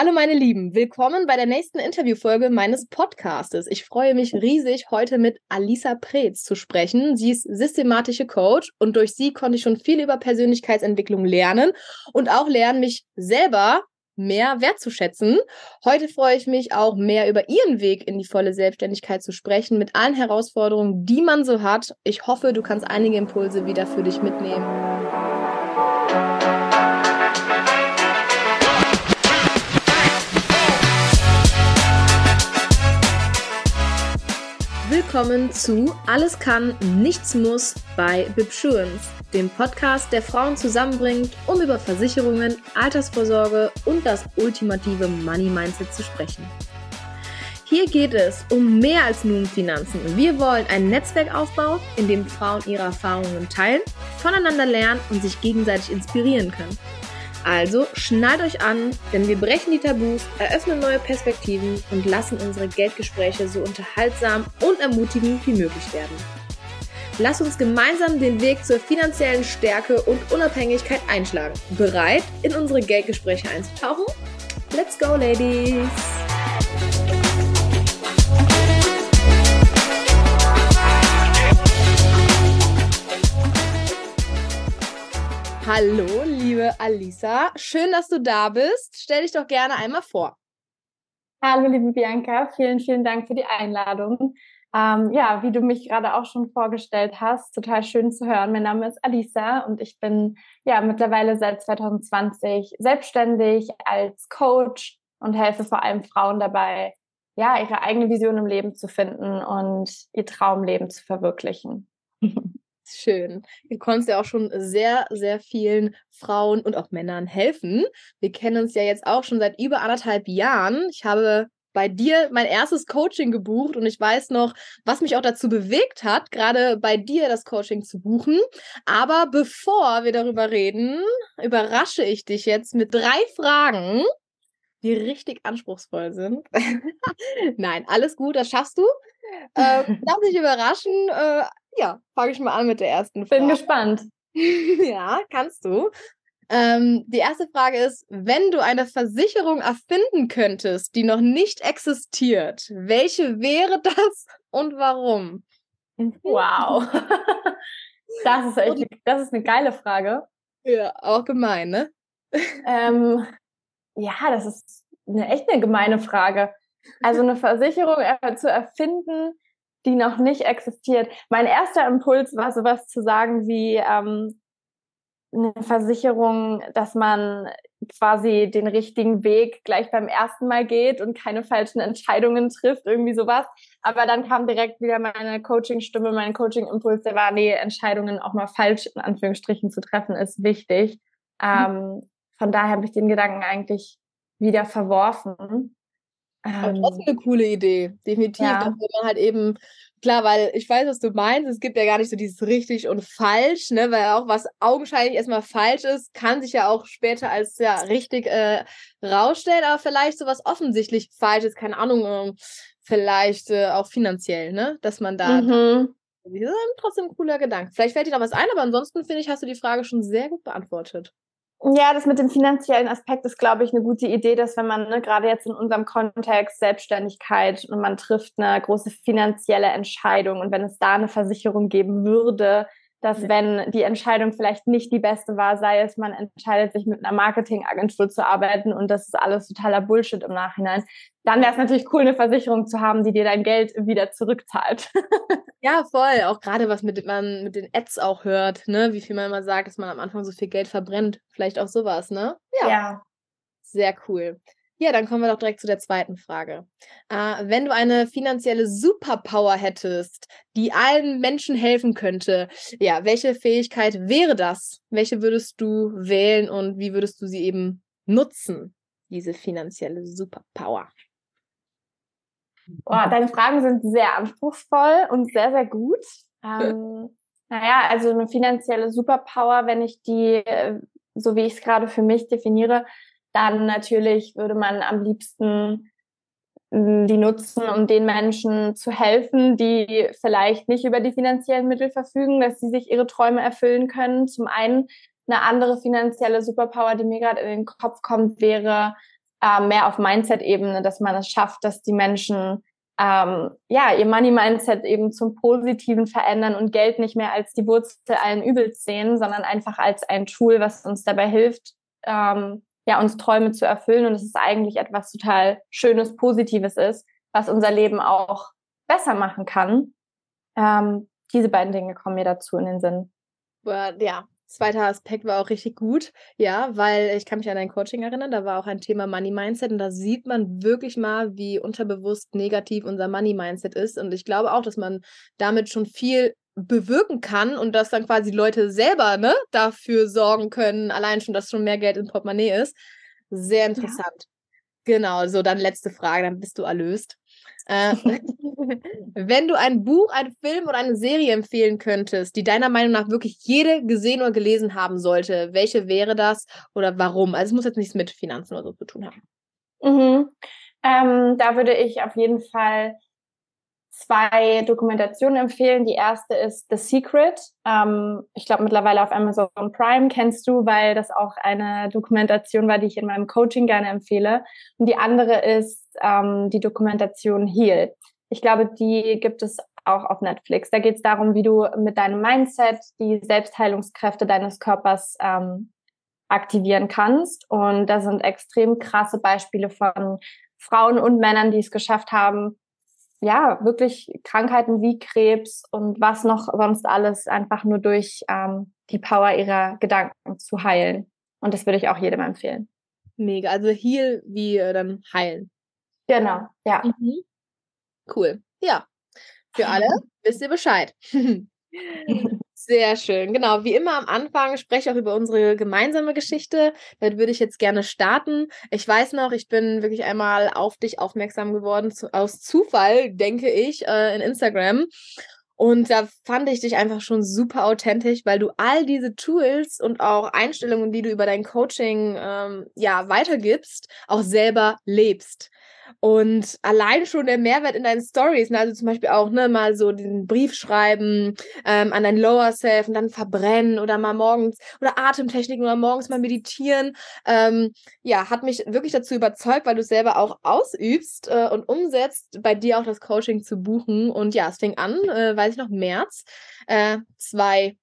Hallo meine Lieben, willkommen bei der nächsten Interviewfolge meines Podcastes. Ich freue mich riesig, heute mit Alisa Preetz zu sprechen. Sie ist systematische Coach und durch sie konnte ich schon viel über Persönlichkeitsentwicklung lernen und auch lernen, mich selber mehr wertzuschätzen. Heute freue ich mich auch mehr über ihren Weg in die volle Selbstständigkeit zu sprechen, mit allen Herausforderungen, die man so hat. Ich hoffe, du kannst einige Impulse wieder für dich mitnehmen. Willkommen zu Alles kann, nichts muss bei Bibsurance, dem Podcast, der Frauen zusammenbringt, um über Versicherungen, Altersvorsorge und das ultimative Money Mindset zu sprechen. Hier geht es um mehr als nur um Finanzen. Wir wollen ein Netzwerk aufbauen, in dem Frauen ihre Erfahrungen teilen, voneinander lernen und sich gegenseitig inspirieren können. Also schnallt euch an, denn wir brechen die Tabus, eröffnen neue Perspektiven und lassen unsere Geldgespräche so unterhaltsam und ermutigend wie möglich werden. Lasst uns gemeinsam den Weg zur finanziellen Stärke und Unabhängigkeit einschlagen. Bereit, in unsere Geldgespräche einzutauchen? Let's go, Ladies! Hallo, liebe Alisa. Schön, dass du da bist. Stell dich doch gerne einmal vor. Hallo, liebe Bianca. Vielen, vielen Dank für die Einladung. Ähm, ja, wie du mich gerade auch schon vorgestellt hast, total schön zu hören. Mein Name ist Alisa und ich bin ja mittlerweile seit 2020 selbstständig als Coach und helfe vor allem Frauen dabei, ja, ihre eigene Vision im Leben zu finden und ihr Traumleben zu verwirklichen. Schön. Du konntest ja auch schon sehr, sehr vielen Frauen und auch Männern helfen. Wir kennen uns ja jetzt auch schon seit über anderthalb Jahren. Ich habe bei dir mein erstes Coaching gebucht und ich weiß noch, was mich auch dazu bewegt hat, gerade bei dir das Coaching zu buchen. Aber bevor wir darüber reden, überrasche ich dich jetzt mit drei Fragen, die richtig anspruchsvoll sind. Nein, alles gut, das schaffst du. Äh, darf dich überraschen. Äh, ja, fange ich mal an mit der ersten Frage. Bin gespannt. ja, kannst du. Ähm, die erste Frage ist, wenn du eine Versicherung erfinden könntest, die noch nicht existiert, welche wäre das und warum? Wow. Das ist echt, das ist eine geile Frage. Ja, auch gemein, ne? Ähm, ja, das ist eine echt eine gemeine Frage. Also eine Versicherung zu erfinden, die noch nicht existiert. Mein erster Impuls war sowas zu sagen wie ähm, eine Versicherung, dass man quasi den richtigen Weg gleich beim ersten Mal geht und keine falschen Entscheidungen trifft, irgendwie sowas. Aber dann kam direkt wieder meine Coaching-Stimme, mein Coaching-Impuls, der war, nee, Entscheidungen auch mal falsch in Anführungsstrichen zu treffen, ist wichtig. Mhm. Ähm, von daher habe ich den Gedanken eigentlich wieder verworfen. Aber ähm, trotzdem eine coole Idee, definitiv. Ja. Dass man halt eben, klar, weil ich weiß, was du meinst, es gibt ja gar nicht so dieses richtig und falsch, ne, weil auch was augenscheinlich erstmal falsch ist, kann sich ja auch später als ja richtig äh, rausstellen, aber vielleicht so was offensichtlich falsch ist, keine Ahnung, äh, vielleicht äh, auch finanziell, ne, dass man da. Mhm. Das ist trotzdem ein cooler Gedanke. Vielleicht fällt dir da was ein, aber ansonsten finde ich, hast du die Frage schon sehr gut beantwortet. Ja, das mit dem finanziellen Aspekt ist, glaube ich, eine gute Idee, dass wenn man ne, gerade jetzt in unserem Kontext Selbstständigkeit und man trifft eine große finanzielle Entscheidung und wenn es da eine Versicherung geben würde, dass ja. wenn die Entscheidung vielleicht nicht die beste war, sei es, man entscheidet sich mit einer Marketingagentur zu arbeiten und das ist alles totaler Bullshit im Nachhinein, dann wäre es natürlich cool, eine Versicherung zu haben, die dir dein Geld wieder zurückzahlt. ja, voll. Auch gerade was mit man mit den Ads auch hört, ne? Wie viel man immer sagt, dass man am Anfang so viel Geld verbrennt. Vielleicht auch sowas, ne? Ja. ja. Sehr cool. Ja, dann kommen wir doch direkt zu der zweiten Frage. Äh, wenn du eine finanzielle Superpower hättest, die allen Menschen helfen könnte, ja, welche Fähigkeit wäre das? Welche würdest du wählen und wie würdest du sie eben nutzen, diese finanzielle Superpower? Boah, deine Fragen sind sehr anspruchsvoll und sehr, sehr gut. Ähm, naja, also eine finanzielle Superpower, wenn ich die, äh, so wie ich es gerade für mich definiere, dann natürlich würde man am liebsten hm, die nutzen, um den Menschen zu helfen, die vielleicht nicht über die finanziellen Mittel verfügen, dass sie sich ihre Träume erfüllen können. Zum einen eine andere finanzielle Superpower, die mir gerade in den Kopf kommt, wäre äh, mehr auf Mindset-Ebene, dass man es schafft, dass die Menschen ähm, ja ihr Money-Mindset eben zum Positiven verändern und Geld nicht mehr als die Wurzel allen Übels sehen, sondern einfach als ein Tool, was uns dabei hilft, ähm, ja uns Träume zu erfüllen. Und es ist eigentlich etwas total Schönes, Positives ist, was unser Leben auch besser machen kann. Ähm, diese beiden Dinge kommen mir dazu in den Sinn. Ja, zweiter Aspekt war auch richtig gut, ja, weil ich kann mich an ein Coaching erinnern, da war auch ein Thema Money Mindset und da sieht man wirklich mal, wie unterbewusst negativ unser Money Mindset ist und ich glaube auch, dass man damit schon viel bewirken kann und dass dann quasi Leute selber ne, dafür sorgen können, allein schon, dass schon mehr Geld im Portemonnaie ist. Sehr interessant. Ja. Genau, so dann letzte Frage, dann bist du erlöst. Äh, wenn du ein Buch, einen Film oder eine Serie empfehlen könntest, die deiner Meinung nach wirklich jede gesehen oder gelesen haben sollte, welche wäre das oder warum? Also es muss jetzt nichts mit Finanzen oder so zu tun haben. Mhm. Ähm, da würde ich auf jeden Fall zwei Dokumentationen empfehlen. Die erste ist The Secret. Ähm, ich glaube mittlerweile auf Amazon Prime kennst du, weil das auch eine Dokumentation war, die ich in meinem Coaching gerne empfehle. Und die andere ist ähm, die Dokumentation Heal. Ich glaube, die gibt es auch auf Netflix. Da geht es darum, wie du mit deinem Mindset die Selbstheilungskräfte deines Körpers ähm, aktivieren kannst. Und da sind extrem krasse Beispiele von Frauen und Männern, die es geschafft haben, ja, wirklich Krankheiten wie Krebs und was noch sonst alles einfach nur durch ähm, die Power ihrer Gedanken zu heilen. Und das würde ich auch jedem empfehlen. Mega. Also Heal wie äh, dann heilen. Genau, ja. Mhm. Cool. Ja. Für alle wisst ihr Bescheid. Sehr schön. Genau, wie immer am Anfang spreche ich auch über unsere gemeinsame Geschichte. Da würde ich jetzt gerne starten. Ich weiß noch, ich bin wirklich einmal auf dich aufmerksam geworden, zu, aus Zufall, denke ich, äh, in Instagram. Und da fand ich dich einfach schon super authentisch, weil du all diese Tools und auch Einstellungen, die du über dein Coaching ähm, ja weitergibst, auch selber lebst. Und allein schon der Mehrwert in deinen Stories, ne, also zum Beispiel auch ne, mal so den Brief schreiben ähm, an dein Lower Self und dann verbrennen oder mal morgens oder Atemtechniken oder morgens mal meditieren, ähm, ja, hat mich wirklich dazu überzeugt, weil du es selber auch ausübst äh, und umsetzt, bei dir auch das Coaching zu buchen. Und ja, es fing an, äh, weiß ich noch, März, äh, zwei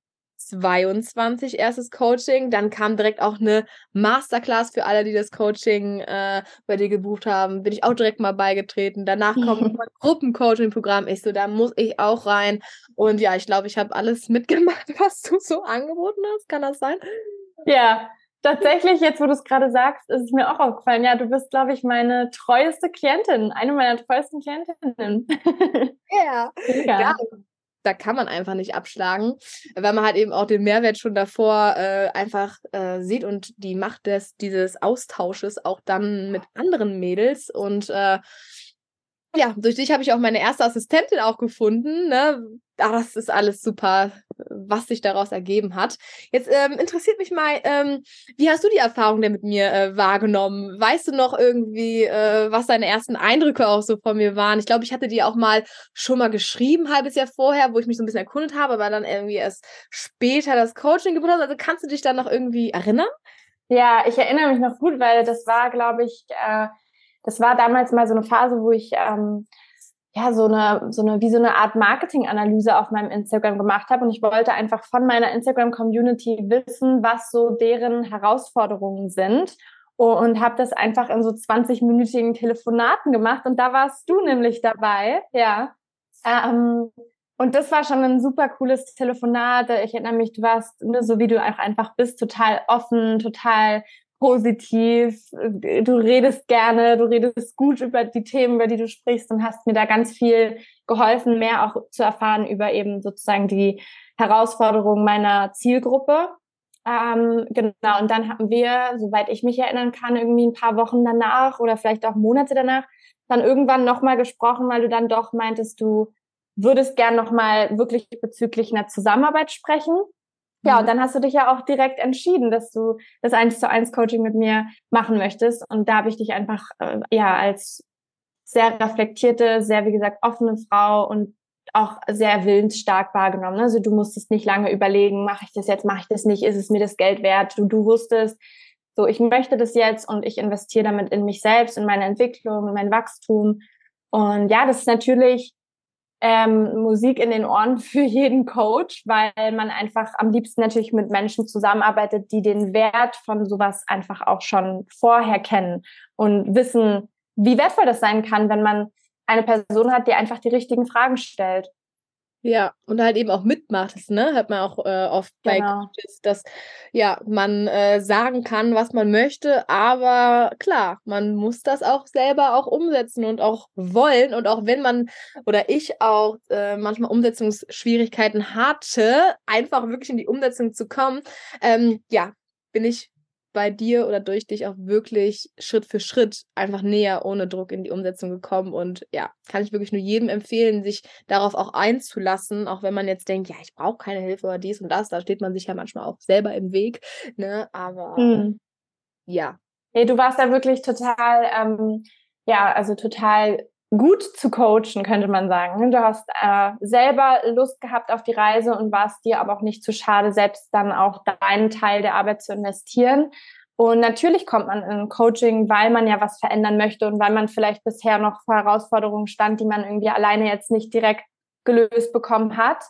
22 erstes Coaching. Dann kam direkt auch eine Masterclass für alle, die das Coaching äh, bei dir gebucht haben. Bin ich auch direkt mal beigetreten. Danach kommt ein Gruppencoaching-Programm. Ich so, da muss ich auch rein. Und ja, ich glaube, ich habe alles mitgemacht, was du so angeboten hast. Kann das sein? Ja, Tatsächlich, jetzt wo du es gerade sagst, ist es mir auch aufgefallen. Ja, du bist, glaube ich, meine treueste Klientin, eine meiner treuesten Klientinnen. Ja, ja da kann man einfach nicht abschlagen, weil man halt eben auch den Mehrwert schon davor äh, einfach äh, sieht und die Macht des dieses Austausches auch dann mit anderen Mädels und äh, ja, durch dich habe ich auch meine erste Assistentin auch gefunden. Ne? Ach, das ist alles super, was sich daraus ergeben hat. Jetzt ähm, interessiert mich mal, ähm, wie hast du die Erfahrung denn mit mir äh, wahrgenommen? Weißt du noch irgendwie, äh, was deine ersten Eindrücke auch so von mir waren? Ich glaube, ich hatte die auch mal schon mal geschrieben, halbes Jahr vorher, wo ich mich so ein bisschen erkundet habe, aber dann irgendwie erst später das Coaching gebucht hast. Also kannst du dich da noch irgendwie erinnern? Ja, ich erinnere mich noch gut, weil das war, glaube ich, äh das war damals mal so eine Phase, wo ich ähm, ja so eine so eine wie so eine Art Marketinganalyse auf meinem Instagram gemacht habe und ich wollte einfach von meiner Instagram Community wissen, was so deren Herausforderungen sind und habe das einfach in so 20-minütigen Telefonaten gemacht und da warst du nämlich dabei, ja. Ähm, und das war schon ein super cooles Telefonat. Ich erinnere mich, du warst, ne, so wie du einfach bist, total offen, total positiv, du redest gerne, du redest gut über die Themen, über die du sprichst und hast mir da ganz viel geholfen, mehr auch zu erfahren über eben sozusagen die Herausforderungen meiner Zielgruppe. Ähm, genau, und dann haben wir, soweit ich mich erinnern kann, irgendwie ein paar Wochen danach oder vielleicht auch Monate danach, dann irgendwann nochmal gesprochen, weil du dann doch meintest, du würdest gern nochmal wirklich bezüglich einer Zusammenarbeit sprechen. Ja, und mhm. dann hast du dich ja auch direkt entschieden, dass du das eins zu eins Coaching mit mir machen möchtest. Und da habe ich dich einfach äh, ja als sehr reflektierte, sehr wie gesagt offene Frau und auch sehr willensstark wahrgenommen. Also du musstest nicht lange überlegen, mache ich das jetzt, mache ich das nicht, ist es mir das Geld wert? Du, du wusstest, So, ich möchte das jetzt und ich investiere damit in mich selbst, in meine Entwicklung, in mein Wachstum. Und ja, das ist natürlich ähm, Musik in den Ohren für jeden Coach, weil man einfach am liebsten natürlich mit Menschen zusammenarbeitet, die den Wert von sowas einfach auch schon vorher kennen und wissen, wie wertvoll das sein kann, wenn man eine Person hat, die einfach die richtigen Fragen stellt. Ja, und halt eben auch mitmacht, ne? Hat man auch äh, oft bei genau. Coaches, dass ja man äh, sagen kann, was man möchte, aber klar, man muss das auch selber auch umsetzen und auch wollen. Und auch wenn man oder ich auch äh, manchmal Umsetzungsschwierigkeiten hatte, einfach wirklich in die Umsetzung zu kommen, ähm, ja, bin ich bei dir oder durch dich auch wirklich Schritt für Schritt einfach näher ohne Druck in die Umsetzung gekommen. Und ja, kann ich wirklich nur jedem empfehlen, sich darauf auch einzulassen, auch wenn man jetzt denkt, ja, ich brauche keine Hilfe oder dies und das, da steht man sich ja manchmal auch selber im Weg. Ne? Aber mhm. ja. Hey, du warst da wirklich total, ähm, ja, also total gut zu coachen, könnte man sagen. Du hast äh, selber Lust gehabt auf die Reise und warst dir aber auch nicht zu schade, selbst dann auch deinen Teil der Arbeit zu investieren. Und natürlich kommt man in Coaching, weil man ja was verändern möchte und weil man vielleicht bisher noch vor Herausforderungen stand, die man irgendwie alleine jetzt nicht direkt gelöst bekommen hat.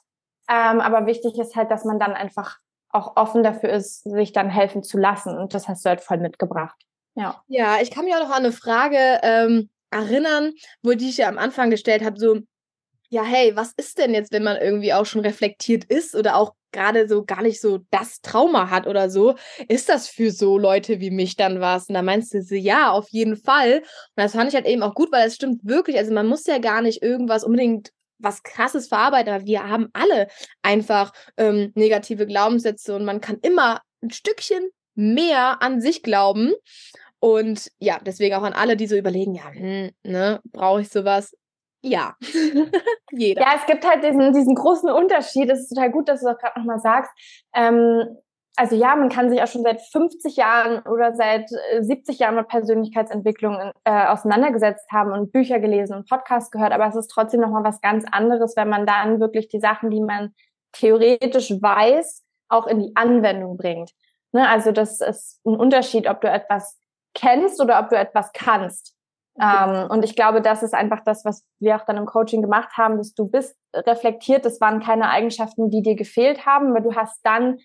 Ähm, aber wichtig ist halt, dass man dann einfach auch offen dafür ist, sich dann helfen zu lassen. Und das hast du halt voll mitgebracht. Ja. Ja, ich kann mich auch noch an eine Frage ähm, erinnern, wo die ich ja am Anfang gestellt habe, so, ja, hey, was ist denn jetzt, wenn man irgendwie auch schon reflektiert ist oder auch gerade so gar nicht so das Trauma hat oder so, ist das für so Leute wie mich dann was? Und da meinst du so, ja, auf jeden Fall. Und das fand ich halt eben auch gut, weil es stimmt wirklich. Also man muss ja gar nicht irgendwas unbedingt was krasses verarbeiten, aber wir haben alle einfach ähm, negative Glaubenssätze und man kann immer ein Stückchen mehr an sich glauben. Und ja, deswegen auch an alle, die so überlegen, ja, hm, ne, brauche ich sowas? Ja, jeder. Ja, es gibt halt diesen, diesen großen Unterschied. Es ist total gut, dass du das gerade nochmal sagst. Ähm, also ja, man kann sich auch schon seit 50 Jahren oder seit 70 äh, Jahren mit Persönlichkeitsentwicklung äh, auseinandergesetzt haben und Bücher gelesen und Podcasts gehört, aber es ist trotzdem nochmal was ganz anderes, wenn man dann wirklich die Sachen, die man theoretisch weiß, auch in die Anwendung bringt. Ne? Also das ist ein Unterschied, ob du etwas kennst oder ob du etwas kannst. Ähm, und ich glaube, das ist einfach das, was wir auch dann im Coaching gemacht haben, dass du bist reflektiert. Das waren keine Eigenschaften, die dir gefehlt haben, aber du hast dann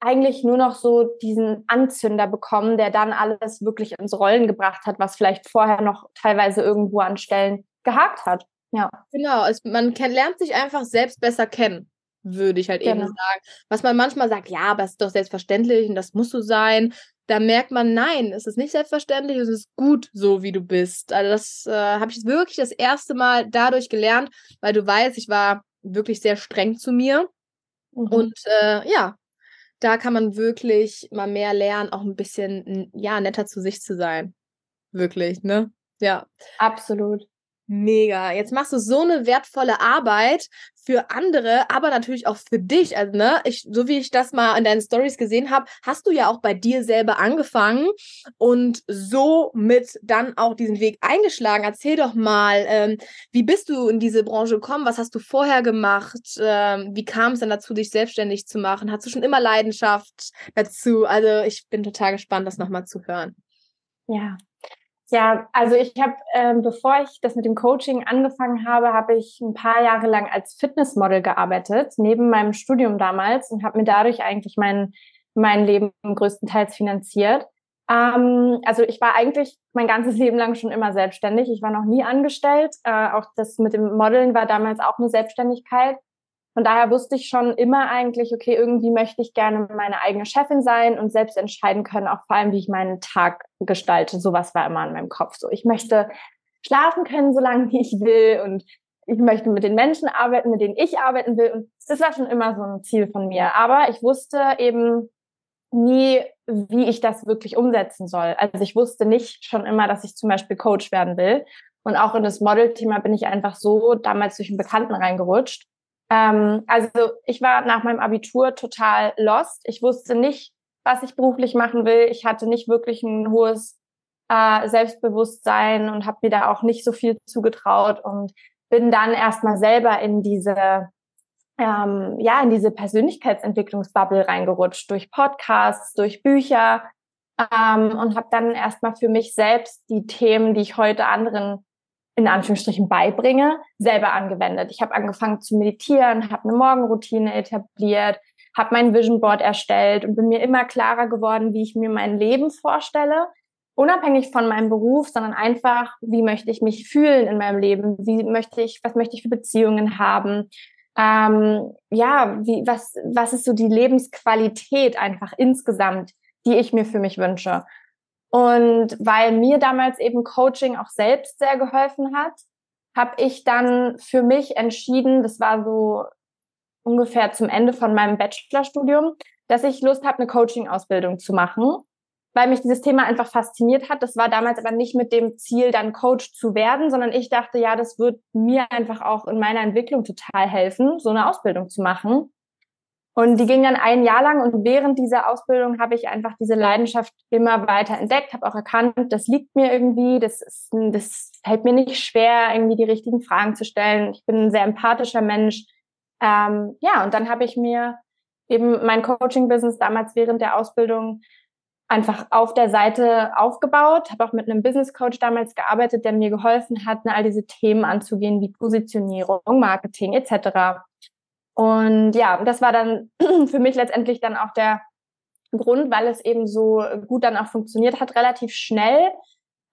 eigentlich nur noch so diesen Anzünder bekommen, der dann alles wirklich ins Rollen gebracht hat, was vielleicht vorher noch teilweise irgendwo an Stellen gehakt hat. Ja. Genau, es, man lernt sich einfach selbst besser kennen, würde ich halt genau. eben sagen. Was man manchmal sagt, ja, aber es ist doch selbstverständlich und das muss so sein da merkt man, nein, es ist nicht selbstverständlich, es ist gut so, wie du bist. Also das äh, habe ich wirklich das erste Mal dadurch gelernt, weil du weißt, ich war wirklich sehr streng zu mir. Mhm. Und äh, ja, da kann man wirklich mal mehr lernen, auch ein bisschen, ja, netter zu sich zu sein. Wirklich, ne? Ja. Absolut. Mega. Jetzt machst du so eine wertvolle Arbeit für andere, aber natürlich auch für dich. Also, ne, ich, so wie ich das mal in deinen Stories gesehen habe, hast du ja auch bei dir selber angefangen und somit dann auch diesen Weg eingeschlagen. Erzähl doch mal, ähm, wie bist du in diese Branche gekommen? Was hast du vorher gemacht? Ähm, wie kam es dann dazu, dich selbstständig zu machen? Hast du schon immer Leidenschaft dazu? Also, ich bin total gespannt, das nochmal zu hören. Ja, ja, also ich habe, ähm, bevor ich das mit dem Coaching angefangen habe, habe ich ein paar Jahre lang als Fitnessmodel gearbeitet, neben meinem Studium damals und habe mir dadurch eigentlich mein, mein Leben größtenteils finanziert. Ähm, also ich war eigentlich mein ganzes Leben lang schon immer selbstständig. Ich war noch nie angestellt. Äh, auch das mit dem Modeln war damals auch eine Selbstständigkeit. Von daher wusste ich schon immer eigentlich, okay, irgendwie möchte ich gerne meine eigene Chefin sein und selbst entscheiden können, auch vor allem, wie ich meinen Tag gestalte. Sowas war immer in meinem Kopf so. Ich möchte schlafen können, solange ich will und ich möchte mit den Menschen arbeiten, mit denen ich arbeiten will. Und das war schon immer so ein Ziel von mir. Aber ich wusste eben nie, wie ich das wirklich umsetzen soll. Also ich wusste nicht schon immer, dass ich zum Beispiel Coach werden will. Und auch in das Model-Thema bin ich einfach so damals durch einen Bekannten reingerutscht. Ähm, also ich war nach meinem Abitur total lost. Ich wusste nicht, was ich beruflich machen will. Ich hatte nicht wirklich ein hohes äh, Selbstbewusstsein und habe mir da auch nicht so viel zugetraut und bin dann erstmal selber in diese ähm, ja in diese Persönlichkeitsentwicklungsbubble reingerutscht durch Podcasts, durch Bücher ähm, und habe dann erstmal für mich selbst die Themen, die ich heute anderen in Anführungsstrichen beibringe, selber angewendet. Ich habe angefangen zu meditieren, habe eine Morgenroutine etabliert, habe mein Vision Board erstellt und bin mir immer klarer geworden, wie ich mir mein Leben vorstelle, unabhängig von meinem Beruf, sondern einfach, wie möchte ich mich fühlen in meinem Leben, wie möchte ich, was möchte ich für Beziehungen haben, ähm, ja, wie, was, was ist so die Lebensqualität einfach insgesamt, die ich mir für mich wünsche. Und weil mir damals eben Coaching auch selbst sehr geholfen hat, habe ich dann für mich entschieden, das war so ungefähr zum Ende von meinem Bachelorstudium, dass ich Lust habe, eine Coaching-Ausbildung zu machen, weil mich dieses Thema einfach fasziniert hat. Das war damals aber nicht mit dem Ziel, dann Coach zu werden, sondern ich dachte, ja, das wird mir einfach auch in meiner Entwicklung total helfen, so eine Ausbildung zu machen. Und die ging dann ein Jahr lang und während dieser Ausbildung habe ich einfach diese Leidenschaft immer weiter entdeckt, habe auch erkannt, das liegt mir irgendwie, das, ist, das fällt mir nicht schwer, irgendwie die richtigen Fragen zu stellen. Ich bin ein sehr empathischer Mensch. Ähm, ja, und dann habe ich mir eben mein Coaching-Business damals während der Ausbildung einfach auf der Seite aufgebaut, habe auch mit einem Business Coach damals gearbeitet, der mir geholfen hat, all diese Themen anzugehen wie Positionierung, Marketing etc. Und ja, das war dann für mich letztendlich dann auch der Grund, weil es eben so gut dann auch funktioniert hat, relativ schnell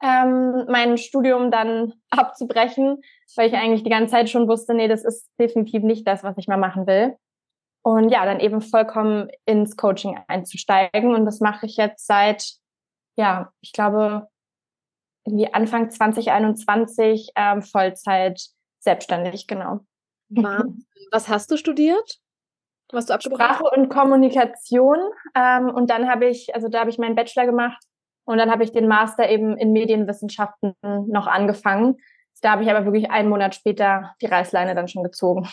ähm, mein Studium dann abzubrechen, weil ich eigentlich die ganze Zeit schon wusste, nee, das ist definitiv nicht das, was ich mal machen will. Und ja, dann eben vollkommen ins Coaching einzusteigen. Und das mache ich jetzt seit, ja, ich glaube, irgendwie Anfang 2021 ähm, Vollzeit selbstständig, genau. Was hast du studiert? Was du Sprache und Kommunikation. Ähm, und dann habe ich, also da habe ich meinen Bachelor gemacht und dann habe ich den Master eben in Medienwissenschaften noch angefangen. Da habe ich aber wirklich einen Monat später die Reißleine dann schon gezogen.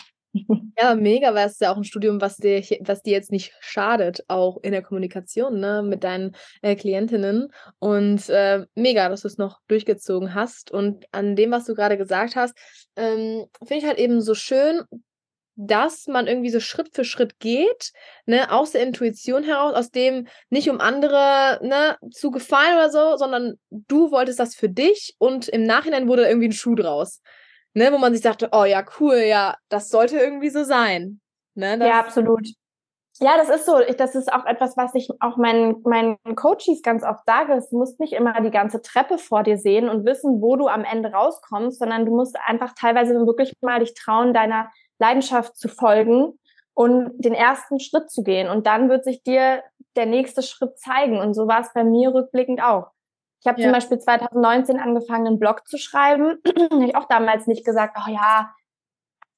Ja, mega, weil es ist ja auch ein Studium, was dir, was dir jetzt nicht schadet, auch in der Kommunikation ne, mit deinen äh, Klientinnen. Und äh, mega, dass du es noch durchgezogen hast. Und an dem, was du gerade gesagt hast, ähm, finde ich halt eben so schön, dass man irgendwie so Schritt für Schritt geht, ne, aus der Intuition heraus, aus dem nicht um andere ne, zu gefallen oder so, sondern du wolltest das für dich und im Nachhinein wurde irgendwie ein Schuh draus ne, wo man sich dachte, oh ja, cool, ja, das sollte irgendwie so sein. Ne, ja, absolut. Ja, das ist so. Ich, das ist auch etwas, was ich auch meinen, meinen Coaches ganz oft sage. Es muss nicht immer die ganze Treppe vor dir sehen und wissen, wo du am Ende rauskommst, sondern du musst einfach teilweise wirklich mal dich trauen, deiner Leidenschaft zu folgen und den ersten Schritt zu gehen. Und dann wird sich dir der nächste Schritt zeigen. Und so war es bei mir rückblickend auch. Ich habe ja. zum Beispiel 2019 angefangen, einen Blog zu schreiben. habe ich auch damals nicht gesagt, oh ja,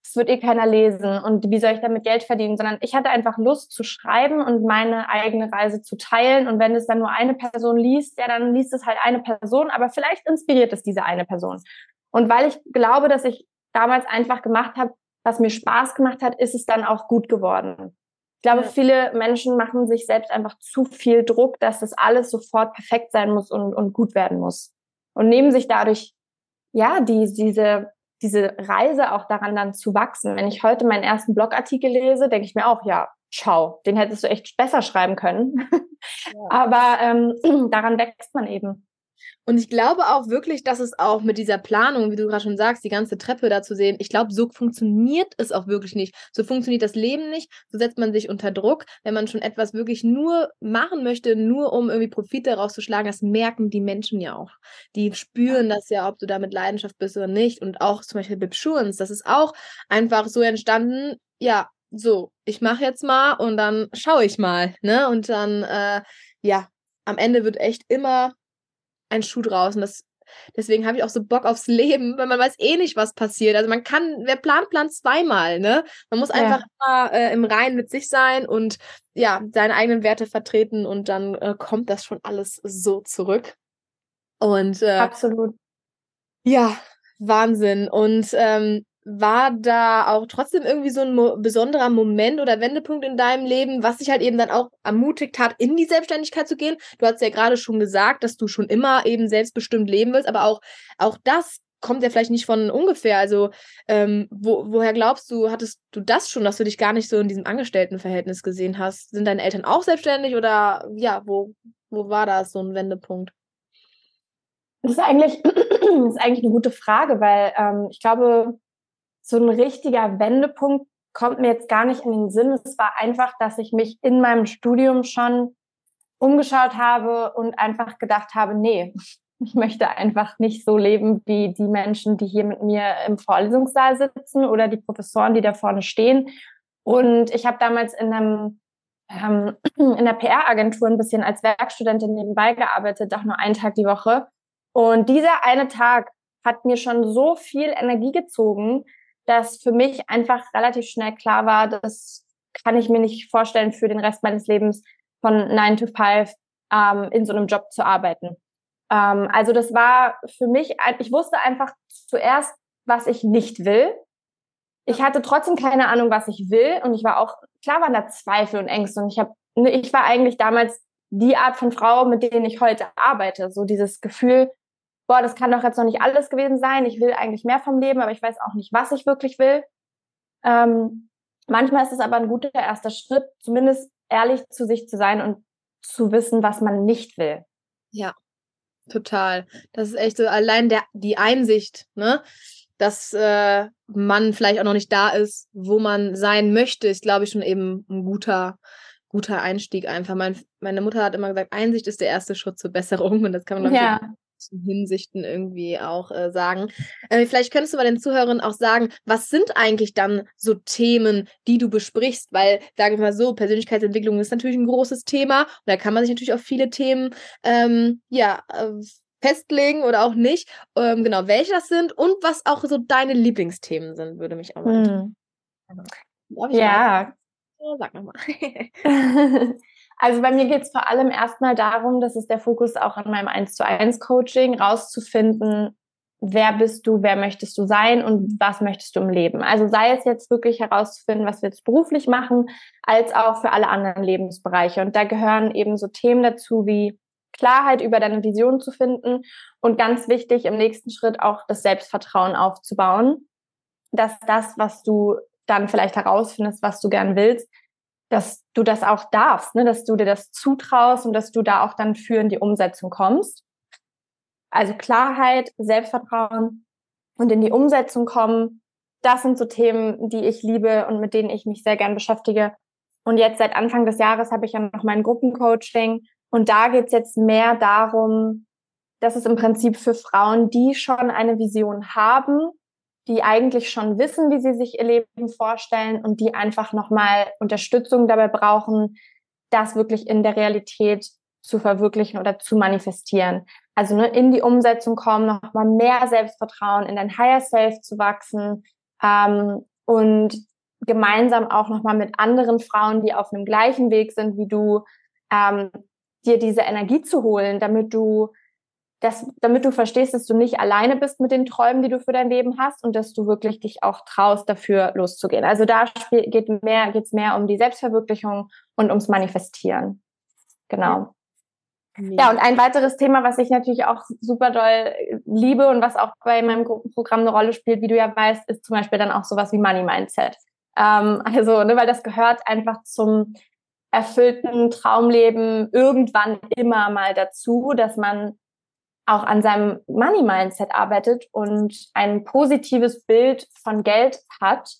das wird eh keiner lesen und wie soll ich damit Geld verdienen, sondern ich hatte einfach Lust zu schreiben und meine eigene Reise zu teilen. Und wenn es dann nur eine Person liest, ja, dann liest es halt eine Person, aber vielleicht inspiriert es diese eine Person. Und weil ich glaube, dass ich damals einfach gemacht habe, was mir Spaß gemacht hat, ist es dann auch gut geworden. Ich glaube, ja. viele Menschen machen sich selbst einfach zu viel Druck, dass das alles sofort perfekt sein muss und, und gut werden muss. Und nehmen sich dadurch, ja, die, diese, diese Reise auch daran dann zu wachsen. Wenn ich heute meinen ersten Blogartikel lese, denke ich mir auch, ja, ciao, den hättest du echt besser schreiben können. Ja. Aber ähm, daran wächst man eben. Und ich glaube auch wirklich, dass es auch mit dieser Planung, wie du gerade schon sagst, die ganze Treppe da zu sehen, ich glaube, so funktioniert es auch wirklich nicht. So funktioniert das Leben nicht. So setzt man sich unter Druck, wenn man schon etwas wirklich nur machen möchte, nur um irgendwie Profit daraus zu schlagen. Das merken die Menschen ja auch. Die spüren das ja, ob du da mit Leidenschaft bist oder nicht. Und auch zum Beispiel Bibsurance, das ist auch einfach so entstanden, ja, so, ich mache jetzt mal und dann schaue ich mal, ne? Und dann, äh, ja, am Ende wird echt immer ein Schuh draus. Und das, deswegen habe ich auch so Bock aufs Leben, weil man weiß eh nicht, was passiert. Also man kann, wer plant, plant zweimal, ne? Man muss einfach ja. immer äh, im Reinen mit sich sein und ja, seine eigenen Werte vertreten und dann äh, kommt das schon alles so zurück. Und äh, absolut. Ja, Wahnsinn. Und ähm, war da auch trotzdem irgendwie so ein mo besonderer Moment oder Wendepunkt in deinem Leben, was dich halt eben dann auch ermutigt hat, in die Selbstständigkeit zu gehen? Du hast ja gerade schon gesagt, dass du schon immer eben selbstbestimmt leben willst, aber auch, auch das kommt ja vielleicht nicht von ungefähr. Also, ähm, wo, woher glaubst du, hattest du das schon, dass du dich gar nicht so in diesem Angestelltenverhältnis gesehen hast? Sind deine Eltern auch selbstständig oder ja, wo, Wo war das so ein Wendepunkt? Das ist eigentlich, das ist eigentlich eine gute Frage, weil ähm, ich glaube, so ein richtiger Wendepunkt kommt mir jetzt gar nicht in den Sinn. Es war einfach, dass ich mich in meinem Studium schon umgeschaut habe und einfach gedacht habe, nee, ich möchte einfach nicht so leben wie die Menschen, die hier mit mir im Vorlesungssaal sitzen oder die Professoren, die da vorne stehen. Und ich habe damals in einem ähm, in der PR-Agentur ein bisschen als Werkstudentin nebenbei gearbeitet, auch nur einen Tag die Woche. Und dieser eine Tag hat mir schon so viel Energie gezogen, dass für mich einfach relativ schnell klar war, das kann ich mir nicht vorstellen, für den Rest meines Lebens von 9 to 5 ähm, in so einem Job zu arbeiten. Ähm, also das war für mich, ich wusste einfach zuerst, was ich nicht will. Ich hatte trotzdem keine Ahnung, was ich will. Und ich war auch, klar waren da Zweifel und Ängste. Und ich habe, ne, ich war eigentlich damals die Art von Frau, mit denen ich heute arbeite. So dieses Gefühl, boah, das kann doch jetzt noch nicht alles gewesen sein. Ich will eigentlich mehr vom Leben, aber ich weiß auch nicht, was ich wirklich will. Ähm, manchmal ist es aber ein guter erster Schritt, zumindest ehrlich zu sich zu sein und zu wissen, was man nicht will. Ja, total. Das ist echt so allein der, die Einsicht, ne? dass äh, man vielleicht auch noch nicht da ist, wo man sein möchte, ist, glaube ich, schon eben ein guter, guter Einstieg einfach. Mein, meine Mutter hat immer gesagt, Einsicht ist der erste Schritt zur Besserung und das kann man, ja. Ich, Hinsichten irgendwie auch äh, sagen. Äh, vielleicht könntest du mal den Zuhörern auch sagen, was sind eigentlich dann so Themen, die du besprichst? Weil, sage ich mal so, Persönlichkeitsentwicklung ist natürlich ein großes Thema und da kann man sich natürlich auf viele Themen ähm, ja, äh, festlegen oder auch nicht. Ähm, genau, welche das sind und was auch so deine Lieblingsthemen sind, würde mich auch mal interessieren. Hm. Ja. Mal? Sag nochmal. also bei mir geht es vor allem erstmal darum, dass es der Fokus auch an meinem 1 zu 1 Coaching, rauszufinden, wer bist du, wer möchtest du sein und was möchtest du im Leben. Also sei es jetzt wirklich herauszufinden, was wir jetzt beruflich machen, als auch für alle anderen Lebensbereiche. Und da gehören eben so Themen dazu wie Klarheit über deine Vision zu finden und ganz wichtig im nächsten Schritt auch das Selbstvertrauen aufzubauen, dass das, was du dann vielleicht herausfindest, was du gern willst, dass du das auch darfst, ne? dass du dir das zutraust und dass du da auch dann für in die Umsetzung kommst. Also Klarheit, Selbstvertrauen und in die Umsetzung kommen, das sind so Themen, die ich liebe und mit denen ich mich sehr gern beschäftige. Und jetzt seit Anfang des Jahres habe ich ja noch mein Gruppencoaching und da geht es jetzt mehr darum, dass es im Prinzip für Frauen, die schon eine Vision haben, die eigentlich schon wissen, wie sie sich ihr Leben vorstellen und die einfach nochmal Unterstützung dabei brauchen, das wirklich in der Realität zu verwirklichen oder zu manifestieren. Also ne, in die Umsetzung kommen, nochmal mehr Selbstvertrauen, in dein Higher Self zu wachsen ähm, und gemeinsam auch nochmal mit anderen Frauen, die auf einem gleichen Weg sind wie du, ähm, dir diese Energie zu holen, damit du das, damit du verstehst, dass du nicht alleine bist mit den Träumen, die du für dein Leben hast und dass du wirklich dich auch traust, dafür loszugehen. Also da geht mehr, geht's mehr um die Selbstverwirklichung und ums Manifestieren. Genau. Ja. ja, und ein weiteres Thema, was ich natürlich auch super doll liebe und was auch bei meinem Gruppenprogramm eine Rolle spielt, wie du ja weißt, ist zum Beispiel dann auch sowas wie Money Mindset. Ähm, also, ne, weil das gehört einfach zum erfüllten Traumleben irgendwann immer mal dazu, dass man auch an seinem Money Mindset arbeitet und ein positives Bild von Geld hat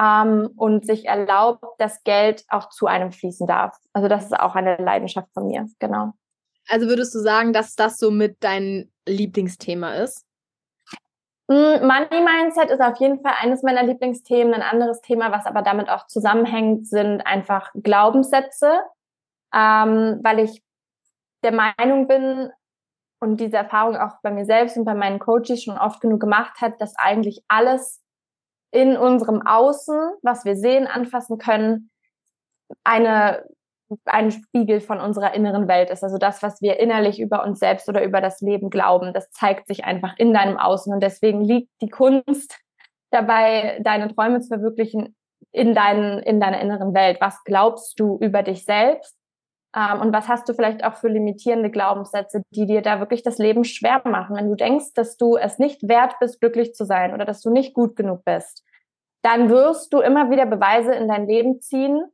ähm, und sich erlaubt, dass Geld auch zu einem fließen darf. Also das ist auch eine Leidenschaft von mir, genau. Also würdest du sagen, dass das so mit dein Lieblingsthema ist? Mm, Money Mindset ist auf jeden Fall eines meiner Lieblingsthemen. Ein anderes Thema, was aber damit auch zusammenhängt, sind einfach Glaubenssätze, ähm, weil ich der Meinung bin und diese Erfahrung auch bei mir selbst und bei meinen Coaches schon oft genug gemacht hat, dass eigentlich alles in unserem Außen, was wir sehen, anfassen können, eine ein Spiegel von unserer inneren Welt ist. Also das, was wir innerlich über uns selbst oder über das Leben glauben, das zeigt sich einfach in deinem Außen. Und deswegen liegt die Kunst dabei, deine Träume zu verwirklichen in, deinen, in deiner inneren Welt. Was glaubst du über dich selbst? Ähm, und was hast du vielleicht auch für limitierende Glaubenssätze, die dir da wirklich das Leben schwer machen? Wenn du denkst, dass du es nicht wert bist, glücklich zu sein oder dass du nicht gut genug bist, dann wirst du immer wieder Beweise in dein Leben ziehen,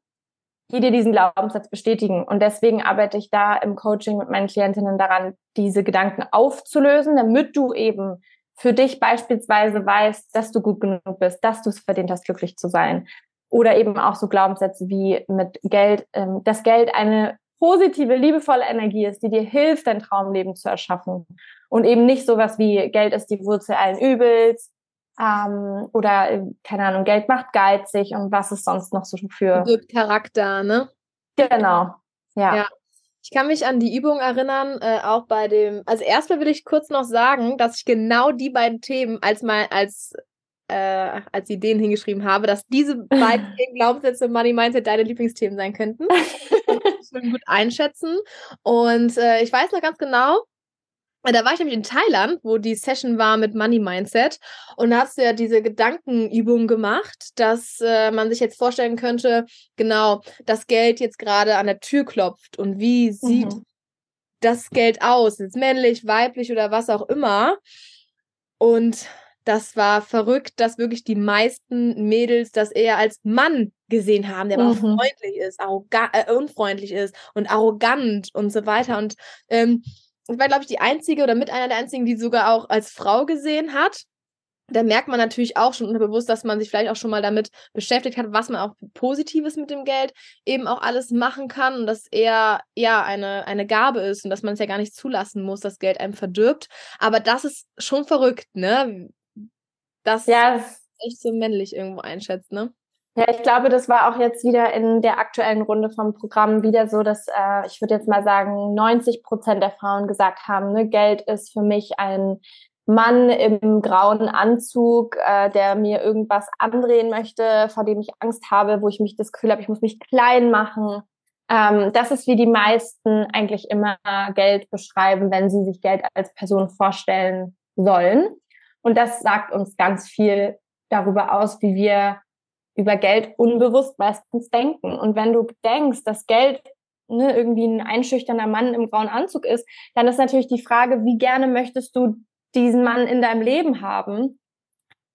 die dir diesen Glaubenssatz bestätigen. Und deswegen arbeite ich da im Coaching mit meinen Klientinnen daran, diese Gedanken aufzulösen, damit du eben für dich beispielsweise weißt, dass du gut genug bist, dass du es verdient hast, glücklich zu sein. Oder eben auch so Glaubenssätze wie mit Geld, ähm, dass Geld eine positive, liebevolle Energie ist, die dir hilft, dein Traumleben zu erschaffen. Und eben nicht sowas wie Geld ist die Wurzel allen Übels ähm, oder, keine Ahnung, Geld macht geizig und was ist sonst noch so für... Wirkt Charakter, ne? Genau, ja. ja. Ich kann mich an die Übung erinnern, äh, auch bei dem, also erstmal will ich kurz noch sagen, dass ich genau die beiden Themen als mal als äh, als Ideen hingeschrieben habe, dass diese beiden Glaubenssätze Money Mindset deine Lieblingsthemen sein könnten. will gut einschätzen. Und äh, ich weiß noch ganz genau, da war ich nämlich in Thailand, wo die Session war mit Money Mindset. Und da hast du ja diese Gedankenübung gemacht, dass äh, man sich jetzt vorstellen könnte, genau, das Geld jetzt gerade an der Tür klopft. Und wie sieht mhm. das Geld aus? Ist männlich, weiblich oder was auch immer? Und das war verrückt, dass wirklich die meisten Mädels das eher als Mann gesehen haben, der mhm. aber freundlich ist, äh, unfreundlich ist und arrogant und so weiter. Und ähm, ich war, glaube ich, die einzige oder mit einer der einzigen, die sogar auch als Frau gesehen hat. Da merkt man natürlich auch schon unterbewusst, dass man sich vielleicht auch schon mal damit beschäftigt hat, was man auch Positives mit dem Geld eben auch alles machen kann und dass eher ja eine, eine Gabe ist und dass man es ja gar nicht zulassen muss, dass Geld einem verdirbt. Aber das ist schon verrückt, ne? Das ja, echt so männlich irgendwo einschätzt, ne? Ja, ich glaube, das war auch jetzt wieder in der aktuellen Runde vom Programm wieder so, dass äh, ich würde jetzt mal sagen, 90 Prozent der Frauen gesagt haben, ne, Geld ist für mich ein Mann im grauen Anzug, äh, der mir irgendwas andrehen möchte, vor dem ich Angst habe, wo ich mich das Gefühl habe, ich muss mich klein machen. Ähm, das ist wie die meisten eigentlich immer Geld beschreiben, wenn sie sich Geld als Person vorstellen sollen. Und das sagt uns ganz viel darüber aus, wie wir über Geld unbewusst meistens denken. Und wenn du denkst, dass Geld ne, irgendwie ein einschüchternder Mann im grauen Anzug ist, dann ist natürlich die Frage, wie gerne möchtest du diesen Mann in deinem Leben haben?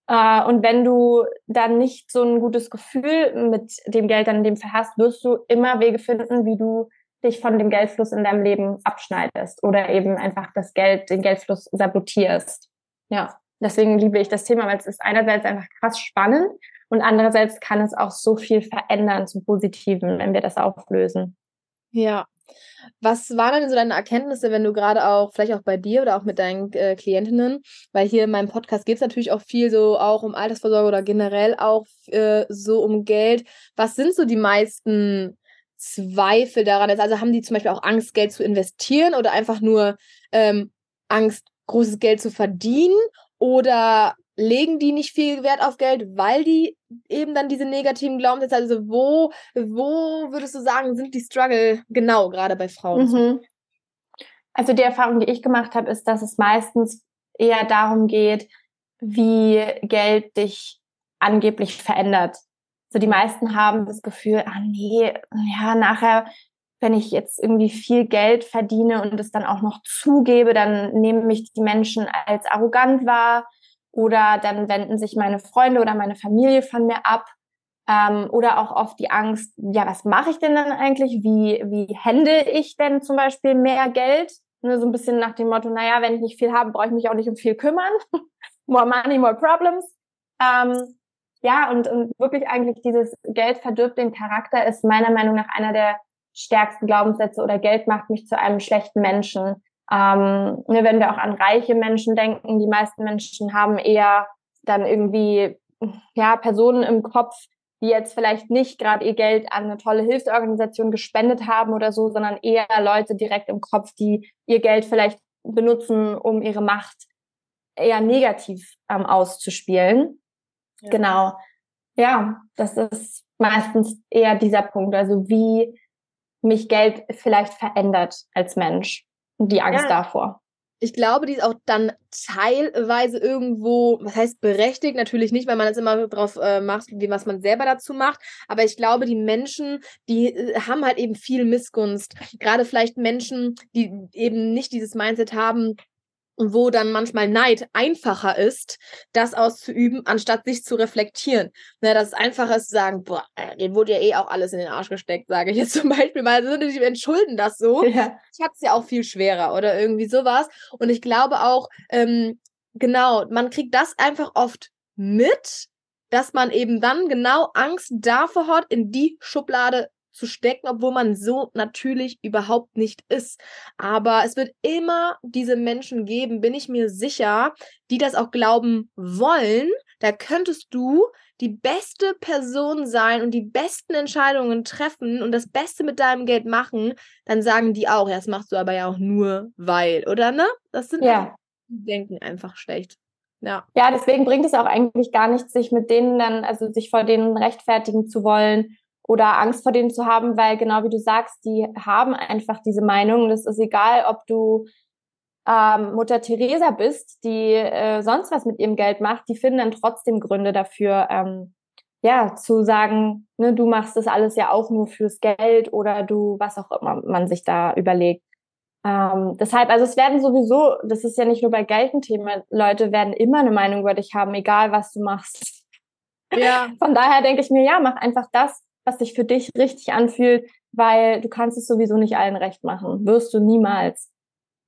Äh, und wenn du dann nicht so ein gutes Gefühl mit dem Geld dann in dem Fall hast, wirst du immer Wege finden, wie du dich von dem Geldfluss in deinem Leben abschneidest oder eben einfach das Geld, den Geldfluss sabotierst. Ja, deswegen liebe ich das Thema, weil es ist einerseits einfach krass spannend und andererseits kann es auch so viel verändern zum Positiven, wenn wir das auflösen. Ja. Was waren denn so deine Erkenntnisse, wenn du gerade auch, vielleicht auch bei dir oder auch mit deinen äh, Klientinnen, weil hier in meinem Podcast geht es natürlich auch viel so auch um Altersvorsorge oder generell auch äh, so um Geld. Was sind so die meisten Zweifel daran? Also haben die zum Beispiel auch Angst, Geld zu investieren oder einfach nur ähm, Angst, großes Geld zu verdienen? Oder legen die nicht viel Wert auf Geld, weil die eben dann diese negativen Glaubenssätze, also wo, wo würdest du sagen, sind die Struggle genau gerade bei Frauen? Mhm. Also die Erfahrung, die ich gemacht habe, ist, dass es meistens eher darum geht, wie Geld dich angeblich verändert. So die meisten haben das Gefühl, ah nee, ja, nachher, wenn ich jetzt irgendwie viel Geld verdiene und es dann auch noch zugebe, dann nehmen mich die Menschen als arrogant wahr oder dann wenden sich meine Freunde oder meine Familie von mir ab. Ähm, oder auch oft die Angst, ja, was mache ich denn dann eigentlich? Wie, wie hände ich denn zum Beispiel mehr Geld? Ne, so ein bisschen nach dem Motto, naja, wenn ich nicht viel habe, brauche ich mich auch nicht um viel kümmern. more money, more problems. Ähm, ja, und, und wirklich eigentlich dieses Geld verdirbt den Charakter ist meiner Meinung nach einer der stärksten Glaubenssätze oder Geld macht mich zu einem schlechten Menschen. Ähm, ne, wenn wir auch an reiche Menschen denken, die meisten Menschen haben eher dann irgendwie ja Personen im Kopf, die jetzt vielleicht nicht gerade ihr Geld an eine tolle Hilfsorganisation gespendet haben oder so, sondern eher Leute direkt im Kopf, die ihr Geld vielleicht benutzen, um ihre Macht eher negativ ähm, auszuspielen. Ja. Genau. Ja, das ist meistens eher dieser Punkt, also wie mich Geld vielleicht verändert als Mensch die Angst ja. davor. Ich glaube, die ist auch dann teilweise irgendwo, was heißt berechtigt, natürlich nicht, weil man es immer drauf äh, macht, wie was man selber dazu macht. Aber ich glaube, die Menschen, die äh, haben halt eben viel Missgunst. Gerade vielleicht Menschen, die eben nicht dieses Mindset haben, wo dann manchmal Neid einfacher ist, das auszuüben, anstatt sich zu reflektieren. Ne, dass es einfacher ist zu sagen, boah, den wurde ja eh auch alles in den Arsch gesteckt, sage ich jetzt zum Beispiel mal. Also die entschulden das so. Ja. Ich hatte es ja auch viel schwerer oder irgendwie sowas. Und ich glaube auch, ähm, genau, man kriegt das einfach oft mit, dass man eben dann genau Angst davor hat, in die Schublade zu stecken, obwohl man so natürlich überhaupt nicht ist. Aber es wird immer diese Menschen geben, bin ich mir sicher, die das auch glauben wollen. Da könntest du die beste Person sein und die besten Entscheidungen treffen und das Beste mit deinem Geld machen, dann sagen die auch, ja, das machst du aber ja auch nur weil, oder ne? Das sind ja. die denken einfach schlecht. Ja. Ja, deswegen bringt es auch eigentlich gar nichts, sich mit denen dann, also sich vor denen rechtfertigen zu wollen oder Angst vor denen zu haben, weil genau wie du sagst, die haben einfach diese Meinung. Das ist egal, ob du ähm, Mutter Teresa bist, die äh, sonst was mit ihrem Geld macht, die finden dann trotzdem Gründe dafür, ähm, ja, zu sagen, ne, du machst das alles ja auch nur fürs Geld oder du, was auch immer man sich da überlegt. Ähm, deshalb, also es werden sowieso, das ist ja nicht nur bei Geld ein Thema, Leute werden immer eine Meinung über dich haben, egal was du machst. Ja. Von daher denke ich mir, ja, mach einfach das, was sich für dich richtig anfühlt, weil du kannst es sowieso nicht allen recht machen. Wirst du niemals.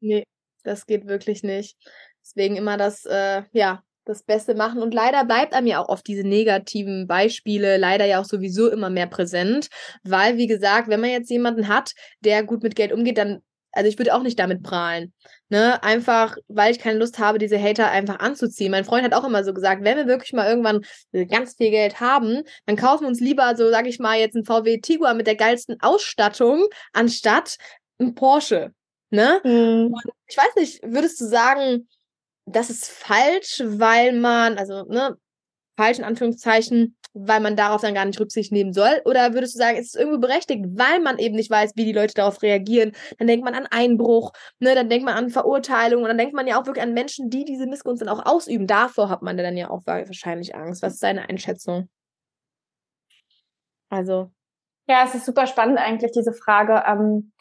Nee, das geht wirklich nicht. Deswegen immer das, äh, ja, das Beste machen. Und leider bleibt einem ja auch oft diese negativen Beispiele leider ja auch sowieso immer mehr präsent. Weil, wie gesagt, wenn man jetzt jemanden hat, der gut mit Geld umgeht, dann also ich würde auch nicht damit prahlen. Ne? Einfach, weil ich keine Lust habe, diese Hater einfach anzuziehen. Mein Freund hat auch immer so gesagt, wenn wir wirklich mal irgendwann ganz viel Geld haben, dann kaufen wir uns lieber so, sag ich mal, jetzt ein VW Tiguan mit der geilsten Ausstattung, anstatt ein Porsche. Ne? Mhm. ich weiß nicht, würdest du sagen, das ist falsch, weil man, also, ne, falsch in Anführungszeichen, weil man darauf dann gar nicht Rücksicht nehmen soll? Oder würdest du sagen, ist es irgendwo berechtigt, weil man eben nicht weiß, wie die Leute darauf reagieren? Dann denkt man an Einbruch, ne? dann denkt man an Verurteilung und dann denkt man ja auch wirklich an Menschen, die diese Missgunst dann auch ausüben. Davor hat man dann ja auch wahrscheinlich Angst. Was ist deine Einschätzung? Also. Ja, es ist super spannend eigentlich, diese Frage. Ähm,